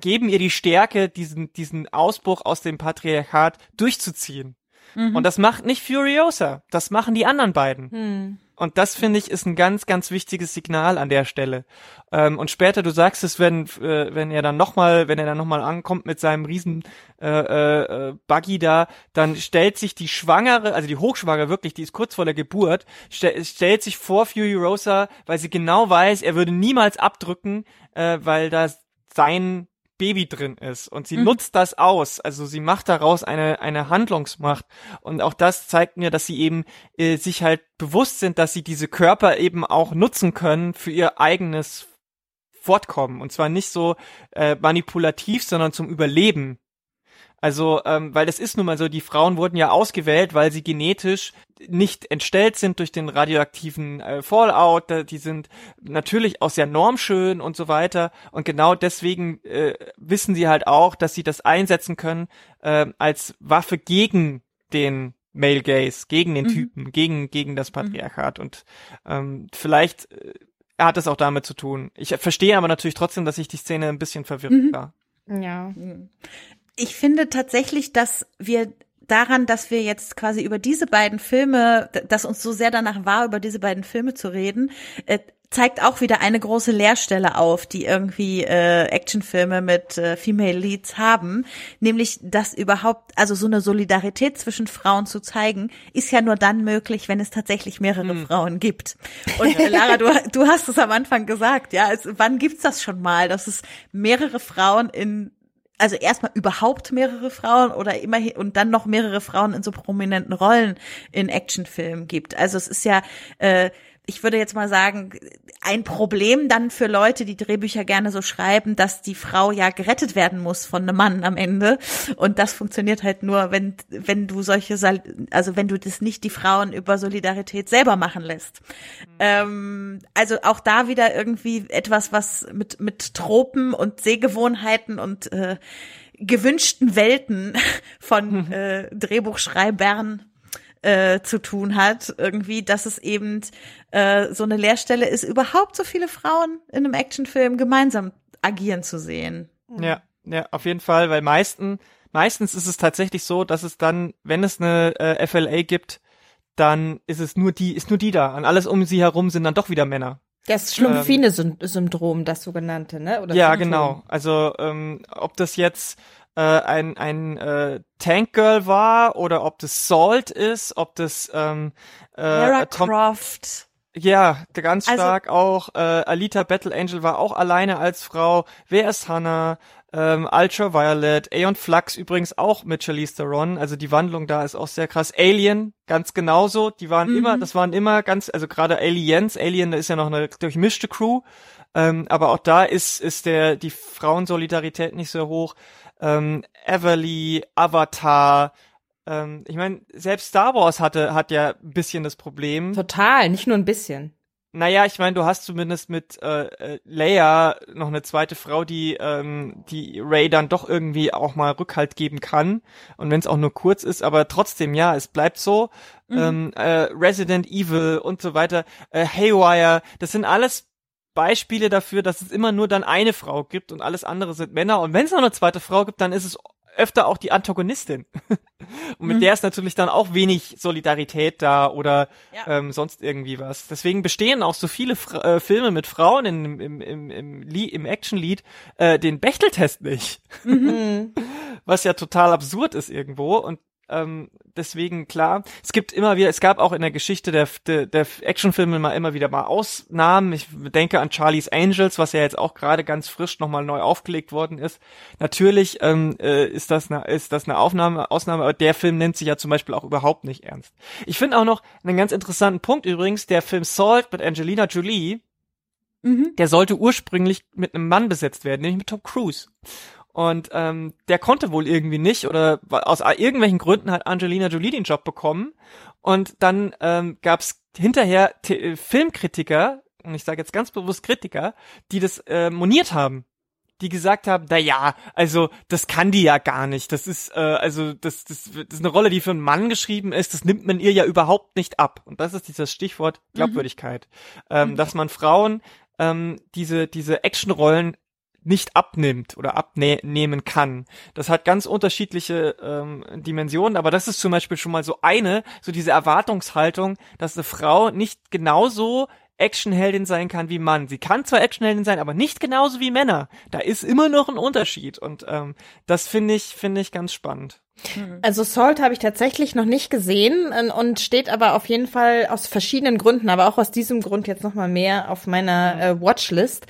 Speaker 3: geben ihr die Stärke, diesen, diesen Ausbruch aus dem Patriarchat durchzuziehen. Mhm. Und das macht nicht Furiosa, das machen die anderen beiden. Mhm. Und das finde ich ist ein ganz, ganz wichtiges Signal an der Stelle. Ähm, und später, du sagst es, wenn, äh, wenn er dann nochmal, wenn er dann nochmal ankommt mit seinem riesen äh, äh, Buggy da, dann stellt sich die Schwangere, also die Hochschwangere wirklich, die ist kurz vor der Geburt, stell, stellt sich vor Fury Rosa, weil sie genau weiß, er würde niemals abdrücken, äh, weil da sein Baby drin ist und sie mhm. nutzt das aus, also sie macht daraus eine eine Handlungsmacht. Und auch das zeigt mir, dass sie eben äh, sich halt bewusst sind, dass sie diese Körper eben auch nutzen können für ihr eigenes Fortkommen. Und zwar nicht so äh, manipulativ, sondern zum Überleben also, ähm, weil das ist nun mal so, die Frauen wurden ja ausgewählt, weil sie genetisch nicht entstellt sind durch den radioaktiven äh, Fallout. Die sind natürlich auch sehr normschön und so weiter. Und genau deswegen äh, wissen sie halt auch, dass sie das einsetzen können äh, als Waffe gegen den Male Gaze, gegen den mhm. Typen, gegen, gegen das mhm. Patriarchat. Mhm. Und ähm, vielleicht äh, hat es auch damit zu tun. Ich verstehe aber natürlich trotzdem, dass ich die Szene ein bisschen verwirrt mhm. war.
Speaker 1: Ja.
Speaker 2: Ich finde tatsächlich, dass wir daran, dass wir jetzt quasi über diese beiden Filme, dass uns so sehr danach war, über diese beiden Filme zu reden, äh, zeigt auch wieder eine große Leerstelle auf, die irgendwie äh, Actionfilme mit äh, Female Leads haben, nämlich dass überhaupt, also so eine Solidarität zwischen Frauen zu zeigen, ist ja nur dann möglich, wenn es tatsächlich mehrere hm. Frauen gibt. Und äh, Lara, du, du hast es am Anfang gesagt, ja, also, wann gibt's das schon mal, dass es mehrere Frauen in also erstmal überhaupt mehrere Frauen oder immerhin und dann noch mehrere Frauen in so prominenten Rollen in Actionfilmen gibt. Also es ist ja äh, ich würde jetzt mal sagen, ein Problem dann für Leute, die Drehbücher gerne so schreiben, dass die Frau ja gerettet werden muss von einem Mann am Ende. Und das funktioniert halt nur, wenn, wenn du solche, also wenn du das nicht die Frauen über Solidarität selber machen lässt. Mhm. Ähm, also auch da wieder irgendwie etwas, was mit, mit Tropen und Sehgewohnheiten und äh, gewünschten Welten von mhm. äh, Drehbuchschreibern äh, zu tun hat, irgendwie, dass es eben äh, so eine Leerstelle ist, überhaupt so viele Frauen in einem Actionfilm gemeinsam agieren zu sehen.
Speaker 3: Ja, ja, auf jeden Fall, weil meisten, meistens ist es tatsächlich so, dass es dann, wenn es eine äh, FLA gibt, dann ist es nur die, ist nur die da. Und alles um sie herum sind dann doch wieder Männer.
Speaker 1: Das Schlumpfine-Syndrom, das sogenannte, ne?
Speaker 3: Oder ja, Symptom. genau. Also ähm, ob das jetzt äh, ein, ein äh, Tank Girl war oder ob das Salt ist, ob das ähm,
Speaker 2: äh, Lara Tom Croft.
Speaker 3: Ja, ganz also stark also, auch. Äh, Alita Battle Angel war auch alleine als Frau. Wer ist Hannah? Ähm, Ultraviolet, Aeon Flux übrigens auch mit Charlize Theron, also die Wandlung da ist auch sehr krass. Alien, ganz genauso, die waren mhm. immer, das waren immer ganz, also gerade Aliens, Alien, da ist ja noch eine durchmischte Crew, ähm, aber auch da ist, ist der, die Frauensolidarität nicht so hoch ähm, Everly, Avatar, ähm, ich meine, selbst Star Wars hatte, hat ja ein bisschen das Problem.
Speaker 1: Total, nicht nur ein bisschen.
Speaker 3: Naja, ich meine, du hast zumindest mit äh, äh, Leia noch eine zweite Frau, die ähm, die Ray dann doch irgendwie auch mal Rückhalt geben kann. Und wenn es auch nur kurz ist, aber trotzdem, ja, es bleibt so. Mhm. Ähm, äh, Resident Evil und so weiter, äh, Haywire, das sind alles Beispiele dafür, dass es immer nur dann eine Frau gibt und alles andere sind Männer. Und wenn es noch eine zweite Frau gibt, dann ist es öfter auch die Antagonistin. und mit mhm. der ist natürlich dann auch wenig Solidarität da oder ja. ähm, sonst irgendwie was. Deswegen bestehen auch so viele Fra äh, Filme mit Frauen im, im, im, im, im Action-Lied äh, den Bechteltest nicht. Mhm. was ja total absurd ist irgendwo. Und ähm, deswegen klar, es gibt immer wieder, es gab auch in der Geschichte der, der, der Actionfilme mal immer wieder mal Ausnahmen. Ich denke an Charlie's Angels, was ja jetzt auch gerade ganz frisch nochmal neu aufgelegt worden ist. Natürlich ähm, äh, ist das eine, ist das eine Aufnahme, Ausnahme, aber der Film nennt sich ja zum Beispiel auch überhaupt nicht ernst. Ich finde auch noch einen ganz interessanten Punkt übrigens, der Film Salt mit Angelina Jolie, mhm. der sollte ursprünglich mit einem Mann besetzt werden, nämlich mit Tom Cruise. Und ähm, der konnte wohl irgendwie nicht oder aus irgendwelchen Gründen hat Angelina Jolie den Job bekommen. Und dann ähm, gab es hinterher T äh, Filmkritiker, und ich sage jetzt ganz bewusst Kritiker, die das äh, moniert haben. Die gesagt haben, na ja, also das kann die ja gar nicht. Das ist äh, also das, das, das ist eine Rolle, die für einen Mann geschrieben ist. Das nimmt man ihr ja überhaupt nicht ab. Und das ist dieses Stichwort mhm. Glaubwürdigkeit, mhm. ähm, dass man Frauen ähm, diese diese Actionrollen nicht abnimmt oder abnehmen kann. Das hat ganz unterschiedliche ähm, Dimensionen, aber das ist zum Beispiel schon mal so eine, so diese Erwartungshaltung, dass eine Frau nicht genauso Actionheldin sein kann wie Mann. Sie kann zwar Actionheldin sein, aber nicht genauso wie Männer. Da ist immer noch ein Unterschied und ähm, das finde ich finde ich ganz spannend.
Speaker 1: Mhm. Also Salt habe ich tatsächlich noch nicht gesehen äh, und steht aber auf jeden Fall aus verschiedenen Gründen, aber auch aus diesem Grund jetzt noch mal mehr auf meiner äh, Watchlist.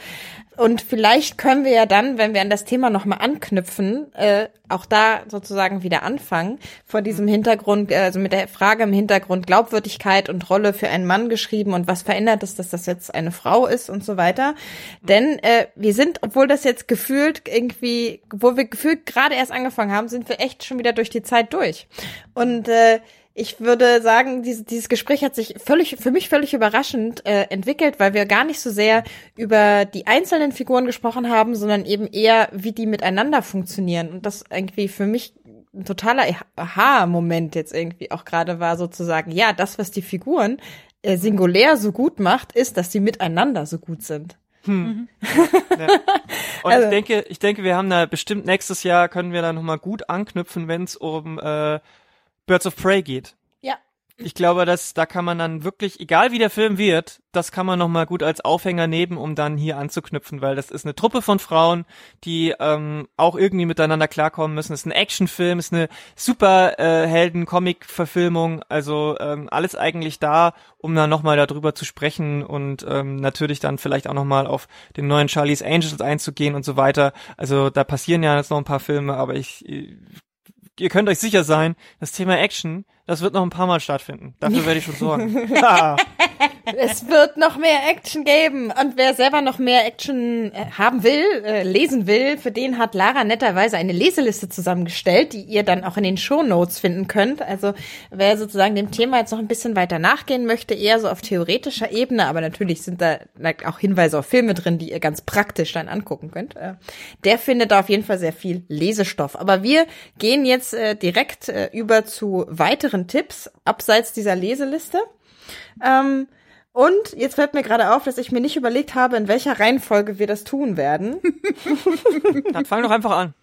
Speaker 1: Und vielleicht können wir ja dann, wenn wir an das Thema nochmal anknüpfen, äh, auch da sozusagen wieder anfangen, vor diesem Hintergrund, äh, also mit der Frage im Hintergrund Glaubwürdigkeit und Rolle für einen Mann geschrieben und was verändert es, dass das jetzt eine Frau ist und so weiter. Denn äh, wir sind, obwohl das jetzt gefühlt irgendwie, wo wir gefühlt gerade erst angefangen haben, sind wir echt schon wieder durch die Zeit durch. Und äh, ich würde sagen, dieses, dieses Gespräch hat sich völlig, für mich völlig überraschend äh, entwickelt, weil wir gar nicht so sehr über die einzelnen Figuren gesprochen haben, sondern eben eher, wie die miteinander funktionieren. Und das irgendwie für mich ein totaler Aha-Moment jetzt irgendwie auch gerade war, sozusagen, ja, das, was die Figuren äh, singulär so gut macht, ist, dass sie miteinander so gut sind. Hm. Mhm.
Speaker 3: Ja. Und also. ich denke, ich denke, wir haben da bestimmt nächstes Jahr können wir da nochmal gut anknüpfen, wenn es um äh, Birds of Prey geht.
Speaker 1: Ja.
Speaker 3: Ich glaube, dass da kann man dann wirklich, egal wie der Film wird, das kann man noch mal gut als Aufhänger nehmen, um dann hier anzuknüpfen, weil das ist eine Truppe von Frauen, die ähm, auch irgendwie miteinander klarkommen müssen. Es ist ein Actionfilm, es ist eine super äh, also ähm, alles eigentlich da, um dann noch mal darüber zu sprechen und ähm, natürlich dann vielleicht auch noch mal auf den neuen Charlie's Angels einzugehen und so weiter. Also da passieren ja jetzt noch ein paar Filme, aber ich ihr könnt euch sicher sein, das Thema Action, Das wird noch ein paar Mal stattfinden. Dafür werde ich schon sorgen.
Speaker 1: es wird noch mehr Action geben. Und wer selber noch mehr Action äh, haben will, äh, lesen will, für den hat Lara netterweise eine Leseliste zusammengestellt, die ihr dann auch in den Show Notes finden könnt. Also wer sozusagen dem Thema jetzt noch ein bisschen weiter nachgehen möchte, eher so auf theoretischer Ebene, aber natürlich sind da auch Hinweise auf Filme drin, die ihr ganz praktisch dann angucken könnt. Äh, der findet da auf jeden Fall sehr viel Lesestoff. Aber wir gehen jetzt äh, direkt äh, über zu weiteren Tipps abseits dieser Leseliste. Ähm, und jetzt fällt mir gerade auf, dass ich mir nicht überlegt habe, in welcher Reihenfolge wir das tun werden.
Speaker 3: Dann fang doch einfach an.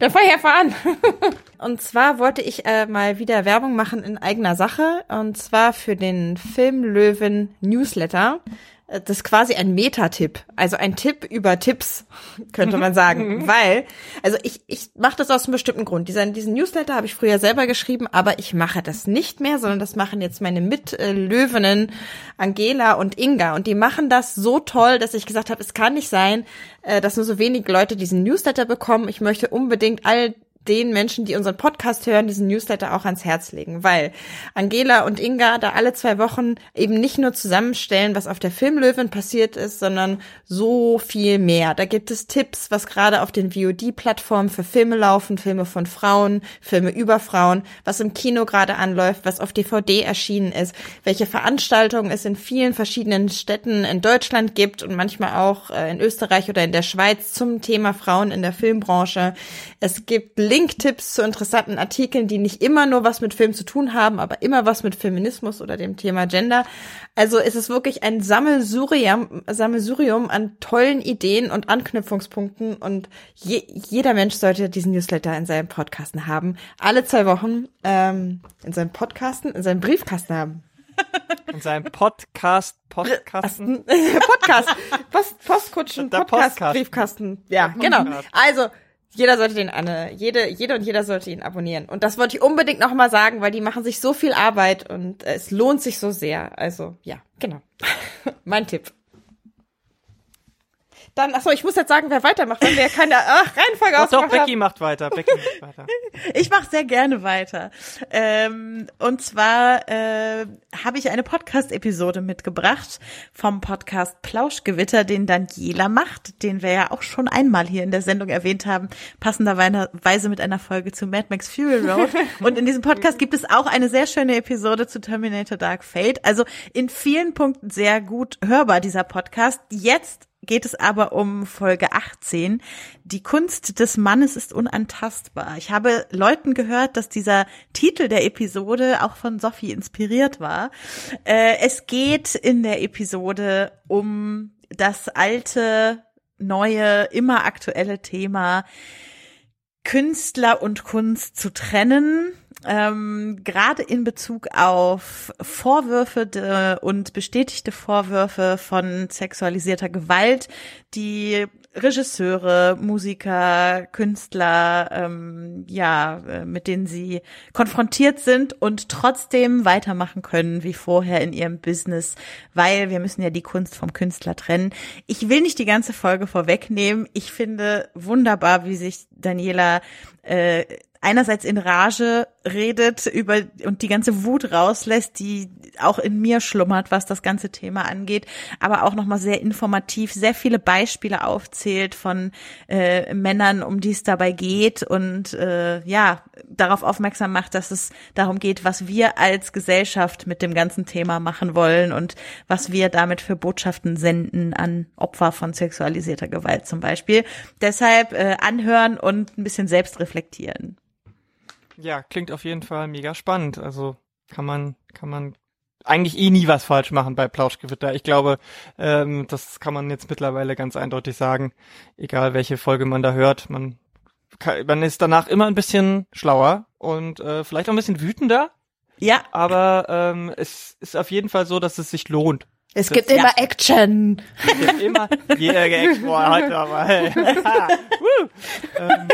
Speaker 1: Dann fang ich einfach an. Und zwar wollte ich äh, mal wieder Werbung machen in eigener Sache. Und zwar für den Filmlöwen Newsletter. Äh, das ist quasi ein Metatipp, also ein Tipp über Tipps, könnte man sagen. Mhm. Weil, also ich, ich mache das aus einem bestimmten Grund. Diesen, diesen Newsletter habe ich früher selber geschrieben, aber ich mache das nicht mehr, sondern das machen jetzt meine Mitlöwinnen Angela und Inga. Und die machen das so toll, dass ich gesagt habe, es kann nicht sein, äh, dass nur so wenige Leute diesen Newsletter bekommen. Ich möchte unbedingt all den Menschen, die unseren Podcast hören, diesen Newsletter auch ans Herz legen, weil Angela und Inga da alle zwei Wochen eben nicht nur zusammenstellen, was auf der Filmlöwen passiert ist, sondern so viel mehr. Da gibt es Tipps, was gerade auf den VOD-Plattformen für Filme laufen, Filme von Frauen, Filme über Frauen, was im Kino gerade anläuft, was auf DVD erschienen ist, welche Veranstaltungen es in vielen verschiedenen Städten in Deutschland gibt und manchmal auch äh, in Österreich oder in der Schweiz zum Thema Frauen in der Filmbranche. Es gibt Linktipps zu interessanten Artikeln, die nicht immer nur was mit Film zu tun haben, aber immer was mit Feminismus oder dem Thema Gender. Also es ist wirklich ein Sammelsurium, Sammelsurium an tollen Ideen und Anknüpfungspunkten und je, jeder Mensch sollte diesen Newsletter in seinem Podcasten haben. Alle zwei Wochen ähm, in seinem Podcasten, in seinem Briefkasten haben.
Speaker 3: In seinem Podcast, Podcasten?
Speaker 1: Podcast, Post, Postkutschen, Podcast, Briefkasten. Ja, genau. Also, jeder sollte den eine, jede, jede und jeder sollte ihn abonnieren. Und das wollte ich unbedingt noch mal sagen, weil die machen sich so viel Arbeit und es lohnt sich so sehr. Also ja, genau. mein Tipp. Dann, achso, ich muss jetzt sagen, wer weitermacht, wenn wir keine ach, Reihenfolge
Speaker 3: aus. Doch, Becky haben. macht weiter. Becky macht weiter.
Speaker 2: ich mache sehr gerne weiter. Ähm, und zwar äh, habe ich eine Podcast-Episode mitgebracht vom Podcast Plauschgewitter, den Daniela macht, den wir ja auch schon einmal hier in der Sendung erwähnt haben, passenderweise mit einer Folge zu Mad Max Fury Road. Und in diesem Podcast gibt es auch eine sehr schöne Episode zu Terminator Dark Fate. Also in vielen Punkten sehr gut hörbar, dieser Podcast. Jetzt geht es aber um Folge 18. Die Kunst des Mannes ist unantastbar. Ich habe Leuten gehört, dass dieser Titel der Episode auch von Sophie inspiriert war. Äh, es geht in der Episode um das alte, neue, immer aktuelle Thema Künstler und Kunst zu trennen ähm, gerade in Bezug auf Vorwürfe de, und bestätigte Vorwürfe von sexualisierter Gewalt, die Regisseure, Musiker, Künstler, ähm, ja, äh, mit denen sie konfrontiert sind und trotzdem weitermachen können wie vorher in ihrem Business, weil wir müssen ja die Kunst vom Künstler trennen. Ich will nicht die ganze Folge vorwegnehmen. Ich finde wunderbar, wie sich Daniela äh, einerseits in Rage redet über und die ganze Wut rauslässt, die auch in mir schlummert, was das ganze Thema angeht, aber auch nochmal sehr informativ, sehr viele Beispiele aufzählt von äh, Männern, um die es dabei geht und äh, ja, darauf aufmerksam macht, dass es darum geht, was wir als Gesellschaft mit dem ganzen Thema machen wollen und was wir damit für Botschaften senden an Opfer von sexualisierter Gewalt zum Beispiel. Deshalb äh, anhören und ein bisschen selbst reflektieren.
Speaker 3: Ja, klingt auf jeden Fall mega spannend. Also kann man, kann man eigentlich eh nie was falsch machen bei Plauschgewitter. Ich glaube, ähm, das kann man jetzt mittlerweile ganz eindeutig sagen. Egal welche Folge man da hört, man, kann, man ist danach immer ein bisschen schlauer und äh, vielleicht auch ein bisschen wütender.
Speaker 2: Ja.
Speaker 3: Aber ähm, es ist auf jeden Fall so, dass es sich lohnt.
Speaker 1: Es gibt das, immer ja. Action.
Speaker 3: Es gibt immer jeder Action. Boah, halt aber. Hey. ähm,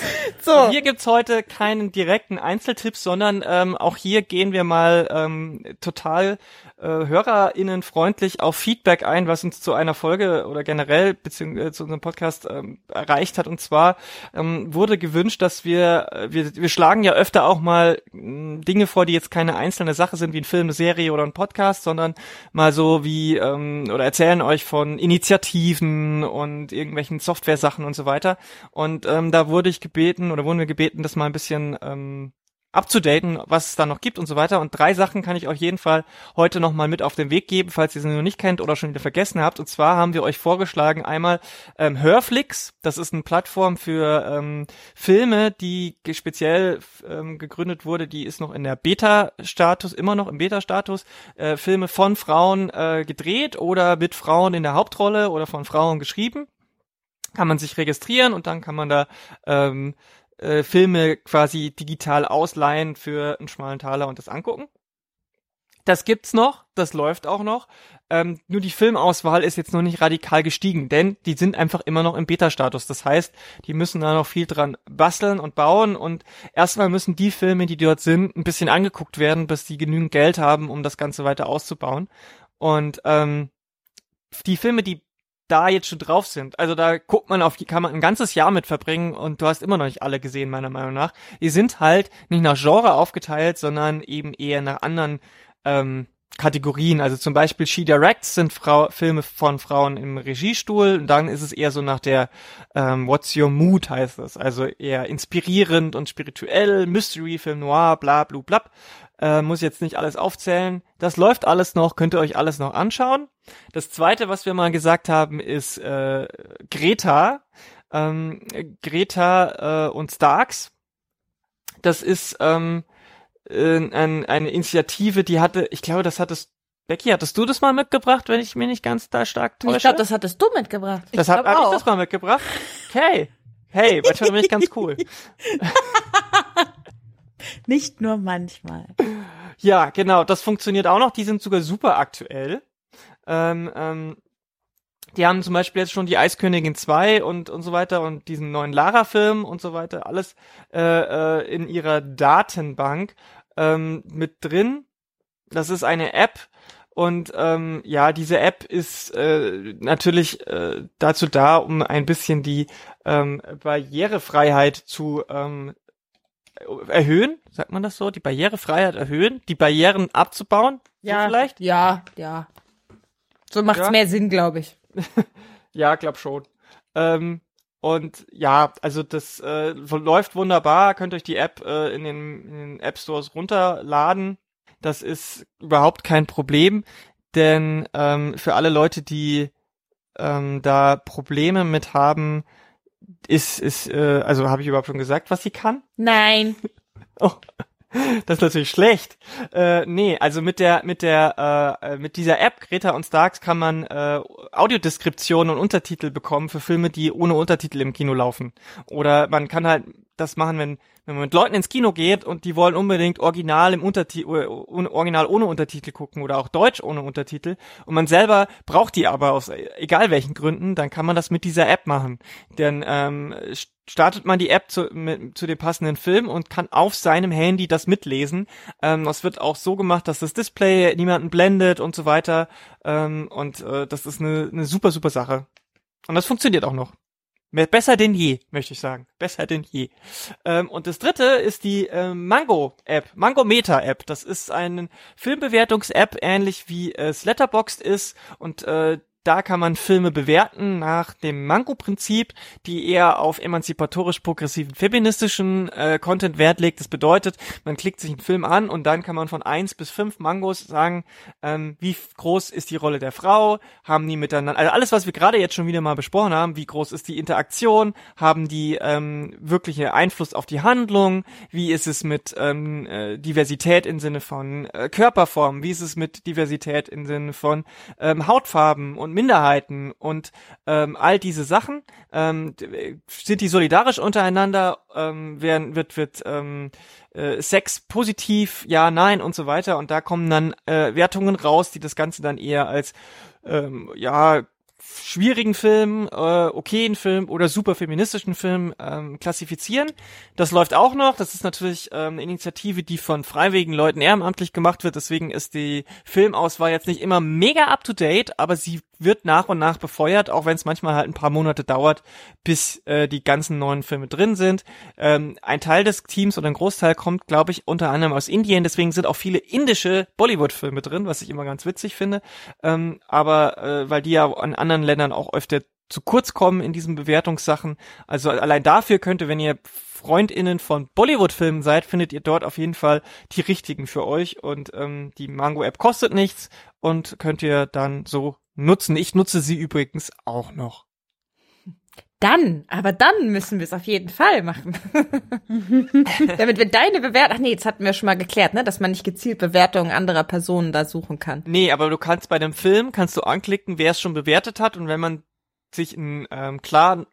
Speaker 3: So. Hier gibt's heute keinen direkten Einzeltipp, sondern ähm, auch hier gehen wir mal ähm, total äh, HörerInnen freundlich auf Feedback ein, was uns zu einer Folge oder generell beziehungsweise zu unserem Podcast ähm, erreicht hat. Und zwar ähm, wurde gewünscht, dass wir, äh, wir, wir schlagen ja öfter auch mal mh, Dinge vor, die jetzt keine einzelne Sache sind, wie ein Film, eine Serie oder ein Podcast, sondern mal so wie, ähm, oder erzählen euch von Initiativen und irgendwelchen Software-Sachen und so weiter. Und ähm, da wurde ich gebeten oder wurden wir gebeten, das mal ein bisschen ähm, abzudaten, was es da noch gibt und so weiter. Und drei Sachen kann ich euch jeden Fall heute nochmal mit auf den Weg geben, falls ihr sie noch nicht kennt oder schon wieder vergessen habt. Und zwar haben wir euch vorgeschlagen einmal ähm, Hörflix. Das ist eine Plattform für ähm, Filme, die speziell ähm, gegründet wurde. Die ist noch in der Beta-Status, immer noch im Beta-Status. Äh, Filme von Frauen äh, gedreht oder mit Frauen in der Hauptrolle oder von Frauen geschrieben kann man sich registrieren und dann kann man da ähm, äh, Filme quasi digital ausleihen für einen schmalen Taler und das angucken. Das gibt's noch, das läuft auch noch. Ähm, nur die Filmauswahl ist jetzt noch nicht radikal gestiegen, denn die sind einfach immer noch im Beta-Status. Das heißt, die müssen da noch viel dran basteln und bauen und erstmal müssen die Filme, die dort sind, ein bisschen angeguckt werden, bis die genügend Geld haben, um das Ganze weiter auszubauen. Und ähm, die Filme, die da jetzt schon drauf sind. Also da guckt man auf, die kann man ein ganzes Jahr mit verbringen und du hast immer noch nicht alle gesehen, meiner Meinung nach. Die sind halt nicht nach Genre aufgeteilt, sondern eben eher nach anderen ähm, Kategorien. Also zum Beispiel She Directs sind Frau Filme von Frauen im Regiestuhl und dann ist es eher so nach der ähm, What's Your Mood heißt es. Also eher inspirierend und spirituell, Mystery, Film Noir, bla bla bla. Äh, muss jetzt nicht alles aufzählen. Das läuft alles noch, könnt ihr euch alles noch anschauen. Das zweite, was wir mal gesagt haben, ist äh, Greta. Ähm, Greta äh, und Starks. Das ist ähm, äh, ein, eine Initiative, die hatte, ich glaube, das hattest Becky, hattest du das mal mitgebracht, wenn ich mir nicht ganz da stark täusche?
Speaker 1: Ich glaube, das hattest du mitgebracht.
Speaker 3: Das habe hab ich das mal mitgebracht. Okay. Hey, manchmal bin ich ganz cool.
Speaker 2: Nicht nur manchmal.
Speaker 3: Ja, genau, das funktioniert auch noch. Die sind sogar super aktuell. Ähm, ähm, die haben zum Beispiel jetzt schon die Eiskönigin 2 und, und so weiter und diesen neuen Lara-Film und so weiter, alles äh, äh, in ihrer Datenbank ähm, mit drin. Das ist eine App, und ähm, ja, diese App ist äh, natürlich äh, dazu da, um ein bisschen die ähm, Barrierefreiheit zu ähm, erhöhen, sagt man das so, die Barrierefreiheit erhöhen, die Barrieren abzubauen,
Speaker 1: ja,
Speaker 3: so vielleicht?
Speaker 1: Ja, ja. So macht's ja. mehr Sinn, glaube ich.
Speaker 3: ja, glaub schon. Ähm, und ja, also das äh, läuft wunderbar. Könnt euch die App äh, in, den, in den App Stores runterladen. Das ist überhaupt kein Problem, denn ähm, für alle Leute, die ähm, da Probleme mit haben, ist, ist, äh, also habe ich überhaupt schon gesagt, was sie kann?
Speaker 1: Nein.
Speaker 3: oh. Das ist natürlich schlecht. Äh, nee, also mit der mit der äh, mit dieser App Greta und Starks kann man äh, Audiodeskription und Untertitel bekommen für Filme, die ohne Untertitel im Kino laufen. Oder man kann halt das machen, wenn wenn man mit Leuten ins Kino geht und die wollen unbedingt original im Untertitel, äh, original ohne Untertitel gucken oder auch Deutsch ohne Untertitel und man selber braucht die aber aus egal welchen Gründen, dann kann man das mit dieser App machen. Denn ähm, startet man die App zu, mit, zu dem passenden Film und kann auf seinem Handy das mitlesen. Ähm, das wird auch so gemacht, dass das Display niemanden blendet und so weiter. Ähm, und äh, das ist eine, eine super, super Sache. Und das funktioniert auch noch. Besser denn je, möchte ich sagen. Besser denn je. Ähm, und das dritte ist die äh, Mango-App, Mango Meta-App. Das ist eine Filmbewertungs-App, ähnlich wie es Letterboxd ist. Und äh, da kann man Filme bewerten nach dem Mango-Prinzip, die eher auf emanzipatorisch-progressiven feministischen äh, Content Wert legt. Das bedeutet, man klickt sich einen Film an und dann kann man von eins bis fünf Mangos sagen, ähm, wie groß ist die Rolle der Frau, haben die miteinander, also alles, was wir gerade jetzt schon wieder mal besprochen haben, wie groß ist die Interaktion, haben die ähm, wirkliche Einfluss auf die Handlung, wie ist es mit ähm, äh, Diversität im Sinne von äh, Körperform, wie ist es mit Diversität im Sinne von ähm, Hautfarben und Minderheiten und ähm, all diese Sachen. Ähm, sind die solidarisch untereinander? Ähm, werden, wird wird ähm, äh, Sex positiv? Ja, nein und so weiter. Und da kommen dann äh, Wertungen raus, die das Ganze dann eher als ähm, ja schwierigen Film, äh, okayen Film oder super feministischen Film ähm, klassifizieren. Das läuft auch noch. Das ist natürlich ähm, eine Initiative, die von freiwilligen Leuten ehrenamtlich gemacht wird. Deswegen ist die Filmauswahl jetzt nicht immer mega up to date, aber sie wird nach und nach befeuert, auch wenn es manchmal halt ein paar Monate dauert, bis äh, die ganzen neuen Filme drin sind. Ähm, ein Teil des Teams oder ein Großteil kommt, glaube ich, unter anderem aus Indien. Deswegen sind auch viele indische Bollywood-Filme drin, was ich immer ganz witzig finde. Ähm, aber äh, weil die ja an anderen Ländern auch öfter zu kurz kommen in diesen Bewertungssachen. Also allein dafür könnte, wenn ihr FreundInnen von Bollywood-Filmen seid, findet ihr dort auf jeden Fall die richtigen für euch. Und ähm, die Mango-App kostet nichts und könnt ihr dann so nutzen. Ich nutze sie übrigens auch noch.
Speaker 1: Dann, aber dann müssen wir es auf jeden Fall machen. Damit wir deine Bewertung, ach nee, jetzt hatten wir schon mal geklärt, ne, dass man nicht gezielt Bewertungen anderer Personen da suchen kann.
Speaker 3: Nee, aber du kannst bei dem Film, kannst du anklicken, wer es schon bewertet hat und wenn man sich ein ähm, klar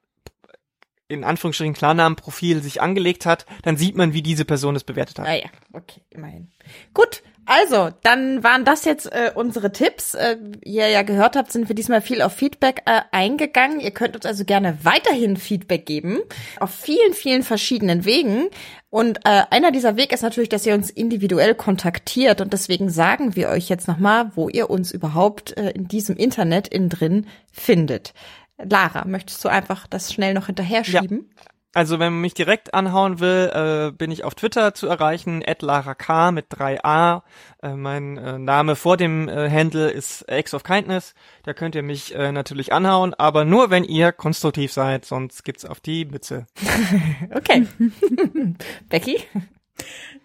Speaker 3: in Anführungsstrichen Klarnamenprofil sich angelegt hat, dann sieht man, wie diese Person es bewertet hat.
Speaker 1: Ah ja, okay, immerhin. Gut, also, dann waren das jetzt äh, unsere Tipps. Äh, ihr ja gehört habt, sind wir diesmal viel auf Feedback äh, eingegangen. Ihr könnt uns also gerne weiterhin Feedback geben, auf vielen, vielen verschiedenen Wegen. Und äh, einer dieser Wege ist natürlich, dass ihr uns individuell kontaktiert. Und deswegen sagen wir euch jetzt nochmal, wo ihr uns überhaupt äh, in diesem Internet innen drin findet. Lara, möchtest du einfach das schnell noch hinterher schieben?
Speaker 3: Ja. Also wenn man mich direkt anhauen will, äh, bin ich auf Twitter zu erreichen, @lara_k mit 3a. Äh, mein äh, Name vor dem äh, Handle ist X of Kindness. Da könnt ihr mich äh, natürlich anhauen, aber nur wenn ihr konstruktiv seid, sonst gibt's auf die Mütze.
Speaker 1: okay. Becky?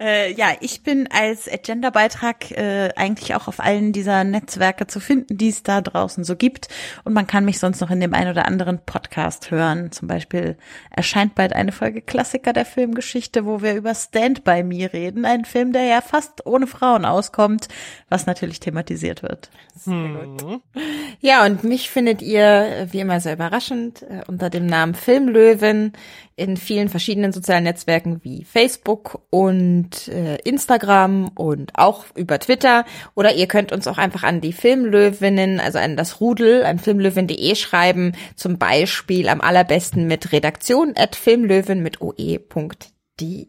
Speaker 2: Äh, ja, ich bin als Agenda-Beitrag äh, eigentlich auch auf allen dieser Netzwerke zu finden, die es da draußen so gibt. Und man kann mich sonst noch in dem einen oder anderen Podcast hören. Zum Beispiel erscheint bald eine Folge Klassiker der Filmgeschichte, wo wir über Stand By Me reden. Ein Film, der ja fast ohne Frauen auskommt, was natürlich thematisiert wird.
Speaker 1: Hm. Ja, und mich findet ihr, wie immer sehr überraschend, äh, unter dem Namen Filmlöwen in vielen verschiedenen sozialen Netzwerken wie Facebook und äh, Instagram und auch über Twitter. Oder ihr könnt uns auch einfach an die Filmlöwinnen, also an das Rudel, an filmlöwin.de schreiben, zum Beispiel am allerbesten mit redaktion at filmlöwen mit oe.de.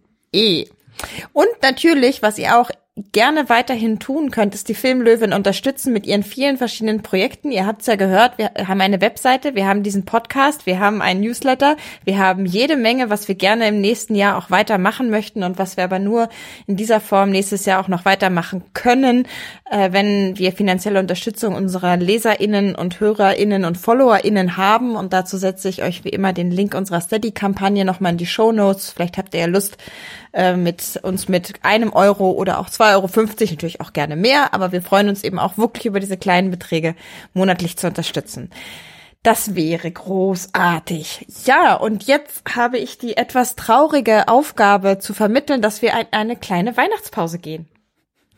Speaker 1: Und natürlich, was ihr auch gerne weiterhin tun könnt, ist die Filmlöwen unterstützen mit ihren vielen verschiedenen Projekten. Ihr habt es ja gehört, wir haben eine Webseite, wir haben diesen Podcast, wir haben einen Newsletter, wir haben jede Menge, was wir gerne im nächsten Jahr auch weitermachen möchten und was wir aber nur in dieser Form nächstes Jahr auch noch weitermachen können, äh, wenn wir finanzielle Unterstützung unserer LeserInnen und HörerInnen und FollowerInnen haben. Und dazu setze ich euch wie immer den Link unserer Steady-Kampagne nochmal in die Show Notes. Vielleicht habt ihr ja Lust, äh, mit uns mit einem Euro oder auch zwei Euro, fünfzig natürlich auch gerne mehr, aber wir freuen uns eben auch wirklich über diese kleinen Beträge monatlich zu unterstützen. Das wäre großartig. Ja, und jetzt habe ich die etwas traurige Aufgabe zu vermitteln, dass wir ein, eine kleine Weihnachtspause gehen.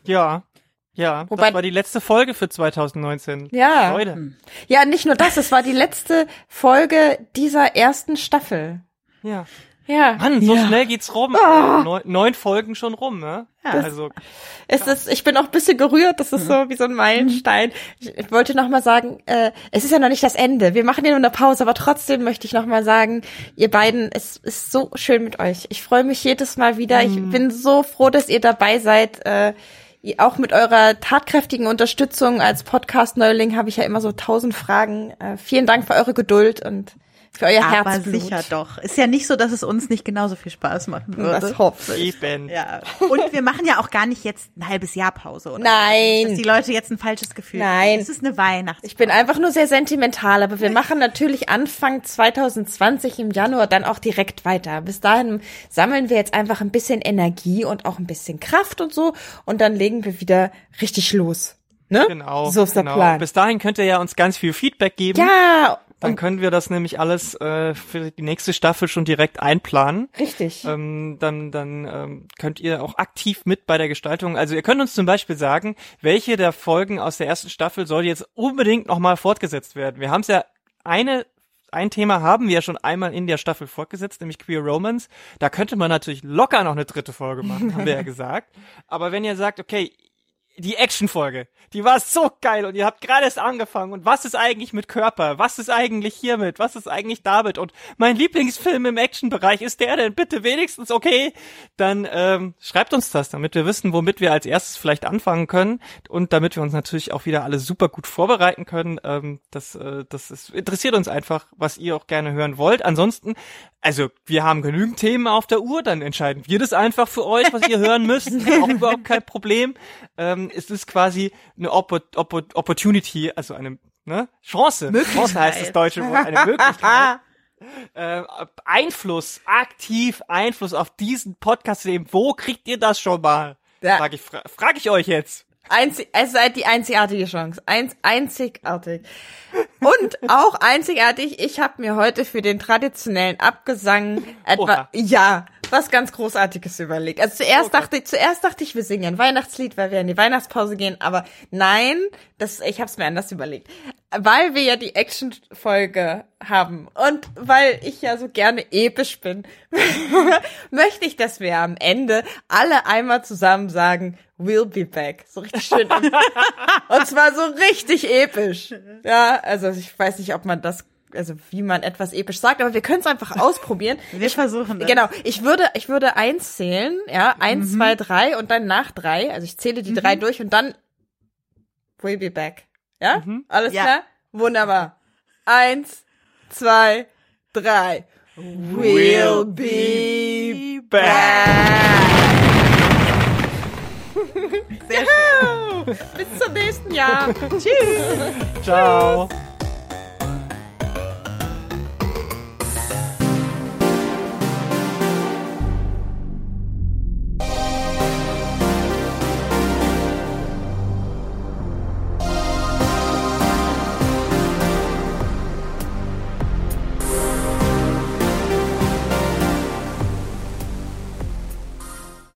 Speaker 3: Ja. Ja, Wobei, das war die letzte Folge für 2019.
Speaker 1: Ja. Freude. Ja, nicht nur das, es war die letzte Folge dieser ersten Staffel.
Speaker 3: Ja. Ja. Mann, so ja. schnell geht's rum. Oh. Neun, neun, Folgen schon rum, ne?
Speaker 1: Ja. Das, also es ist, ich bin auch ein bisschen gerührt, das ist so wie so ein Meilenstein. Ich, ich wollte noch mal sagen, äh, es ist ja noch nicht das Ende. Wir machen ja nur eine Pause, aber trotzdem möchte ich noch mal sagen, ihr beiden, es ist so schön mit euch. Ich freue mich jedes Mal wieder. Ich mhm. bin so froh, dass ihr dabei seid. Äh, auch mit eurer tatkräftigen Unterstützung als Podcast-Neuling habe ich ja immer so tausend Fragen. Äh, vielen Dank für eure Geduld und für euer
Speaker 2: Aber Herzblut. sicher doch. Ist ja nicht so, dass es uns nicht genauso viel Spaß machen würde.
Speaker 1: Das hoffe ich.
Speaker 2: Ja. Und wir machen ja auch gar nicht jetzt ein halbes Jahr Pause, oder?
Speaker 1: Nein.
Speaker 2: Dass die Leute jetzt ein falsches Gefühl
Speaker 1: Nein.
Speaker 2: Es ist eine Weihnachtspause.
Speaker 1: Ich bin einfach nur sehr sentimental, aber wir machen natürlich Anfang 2020 im Januar dann auch direkt weiter. Bis dahin sammeln wir jetzt einfach ein bisschen Energie und auch ein bisschen Kraft und so und dann legen wir wieder richtig los. Ne?
Speaker 3: Genau. So ist der genau. Plan. Bis dahin könnt ihr ja uns ganz viel Feedback geben.
Speaker 1: Ja,
Speaker 3: dann können wir das nämlich alles äh, für die nächste Staffel schon direkt einplanen.
Speaker 1: Richtig.
Speaker 3: Ähm, dann dann ähm, könnt ihr auch aktiv mit bei der Gestaltung. Also ihr könnt uns zum Beispiel sagen, welche der Folgen aus der ersten Staffel soll jetzt unbedingt nochmal fortgesetzt werden. Wir haben es ja eine ein Thema haben wir ja schon einmal in der Staffel fortgesetzt, nämlich Queer Romance. Da könnte man natürlich locker noch eine dritte Folge machen, haben wir ja gesagt. Aber wenn ihr sagt, okay, die Action-Folge, die war so geil und ihr habt gerade erst angefangen und was ist eigentlich mit Körper? Was ist eigentlich hiermit? Was ist eigentlich damit? Und mein Lieblingsfilm im Action-Bereich ist der denn bitte wenigstens okay? Dann ähm, schreibt uns das, damit wir wissen, womit wir als erstes vielleicht anfangen können und damit wir uns natürlich auch wieder alle super gut vorbereiten können. Ähm, das, äh, das ist, interessiert uns einfach, was ihr auch gerne hören wollt. Ansonsten also wir haben genügend Themen auf der Uhr, dann entscheiden wir das einfach für euch, was ihr hören müsst. auch überhaupt kein Problem. Ähm, es ist quasi eine Oppo Oppo Opportunity, also eine ne? Chance. Chance heißt das deutsche Wort, eine Möglichkeit. äh, Einfluss, aktiv Einfluss auf diesen Podcast zu nehmen. Wo kriegt ihr das schon mal? Ja. Frag ich, fra frag ich euch jetzt.
Speaker 1: Einzig, es seid die einzigartige Chance. Eins, einzigartig. Und auch einzigartig, ich habe mir heute für den traditionellen Abgesang etwa, ja, was ganz Großartiges überlegt. Also zuerst okay. dachte ich, zuerst dachte ich, wir singen ein Weihnachtslied, weil wir in die Weihnachtspause gehen, aber nein, das, ich habe es mir anders überlegt. Weil wir ja die Action-Folge haben und weil ich ja so gerne episch bin, möchte ich, dass wir am Ende alle einmal zusammen sagen, we'll be back. So richtig schön. und zwar so richtig episch. Ja, also ich weiß nicht, ob man das also wie man etwas episch sagt, aber wir können es einfach ausprobieren.
Speaker 2: wir versuchen das.
Speaker 1: Genau. Ich würde, ich würde eins zählen, ja, eins, mhm. zwei, drei und dann nach drei. Also ich zähle die mhm. drei durch und dann we'll be back. Ja? Mhm. Alles ja. klar? Wunderbar. Eins, zwei, drei. We'll be back. Sehr schön. Bis zum nächsten Jahr. Tschüss.
Speaker 3: Ciao.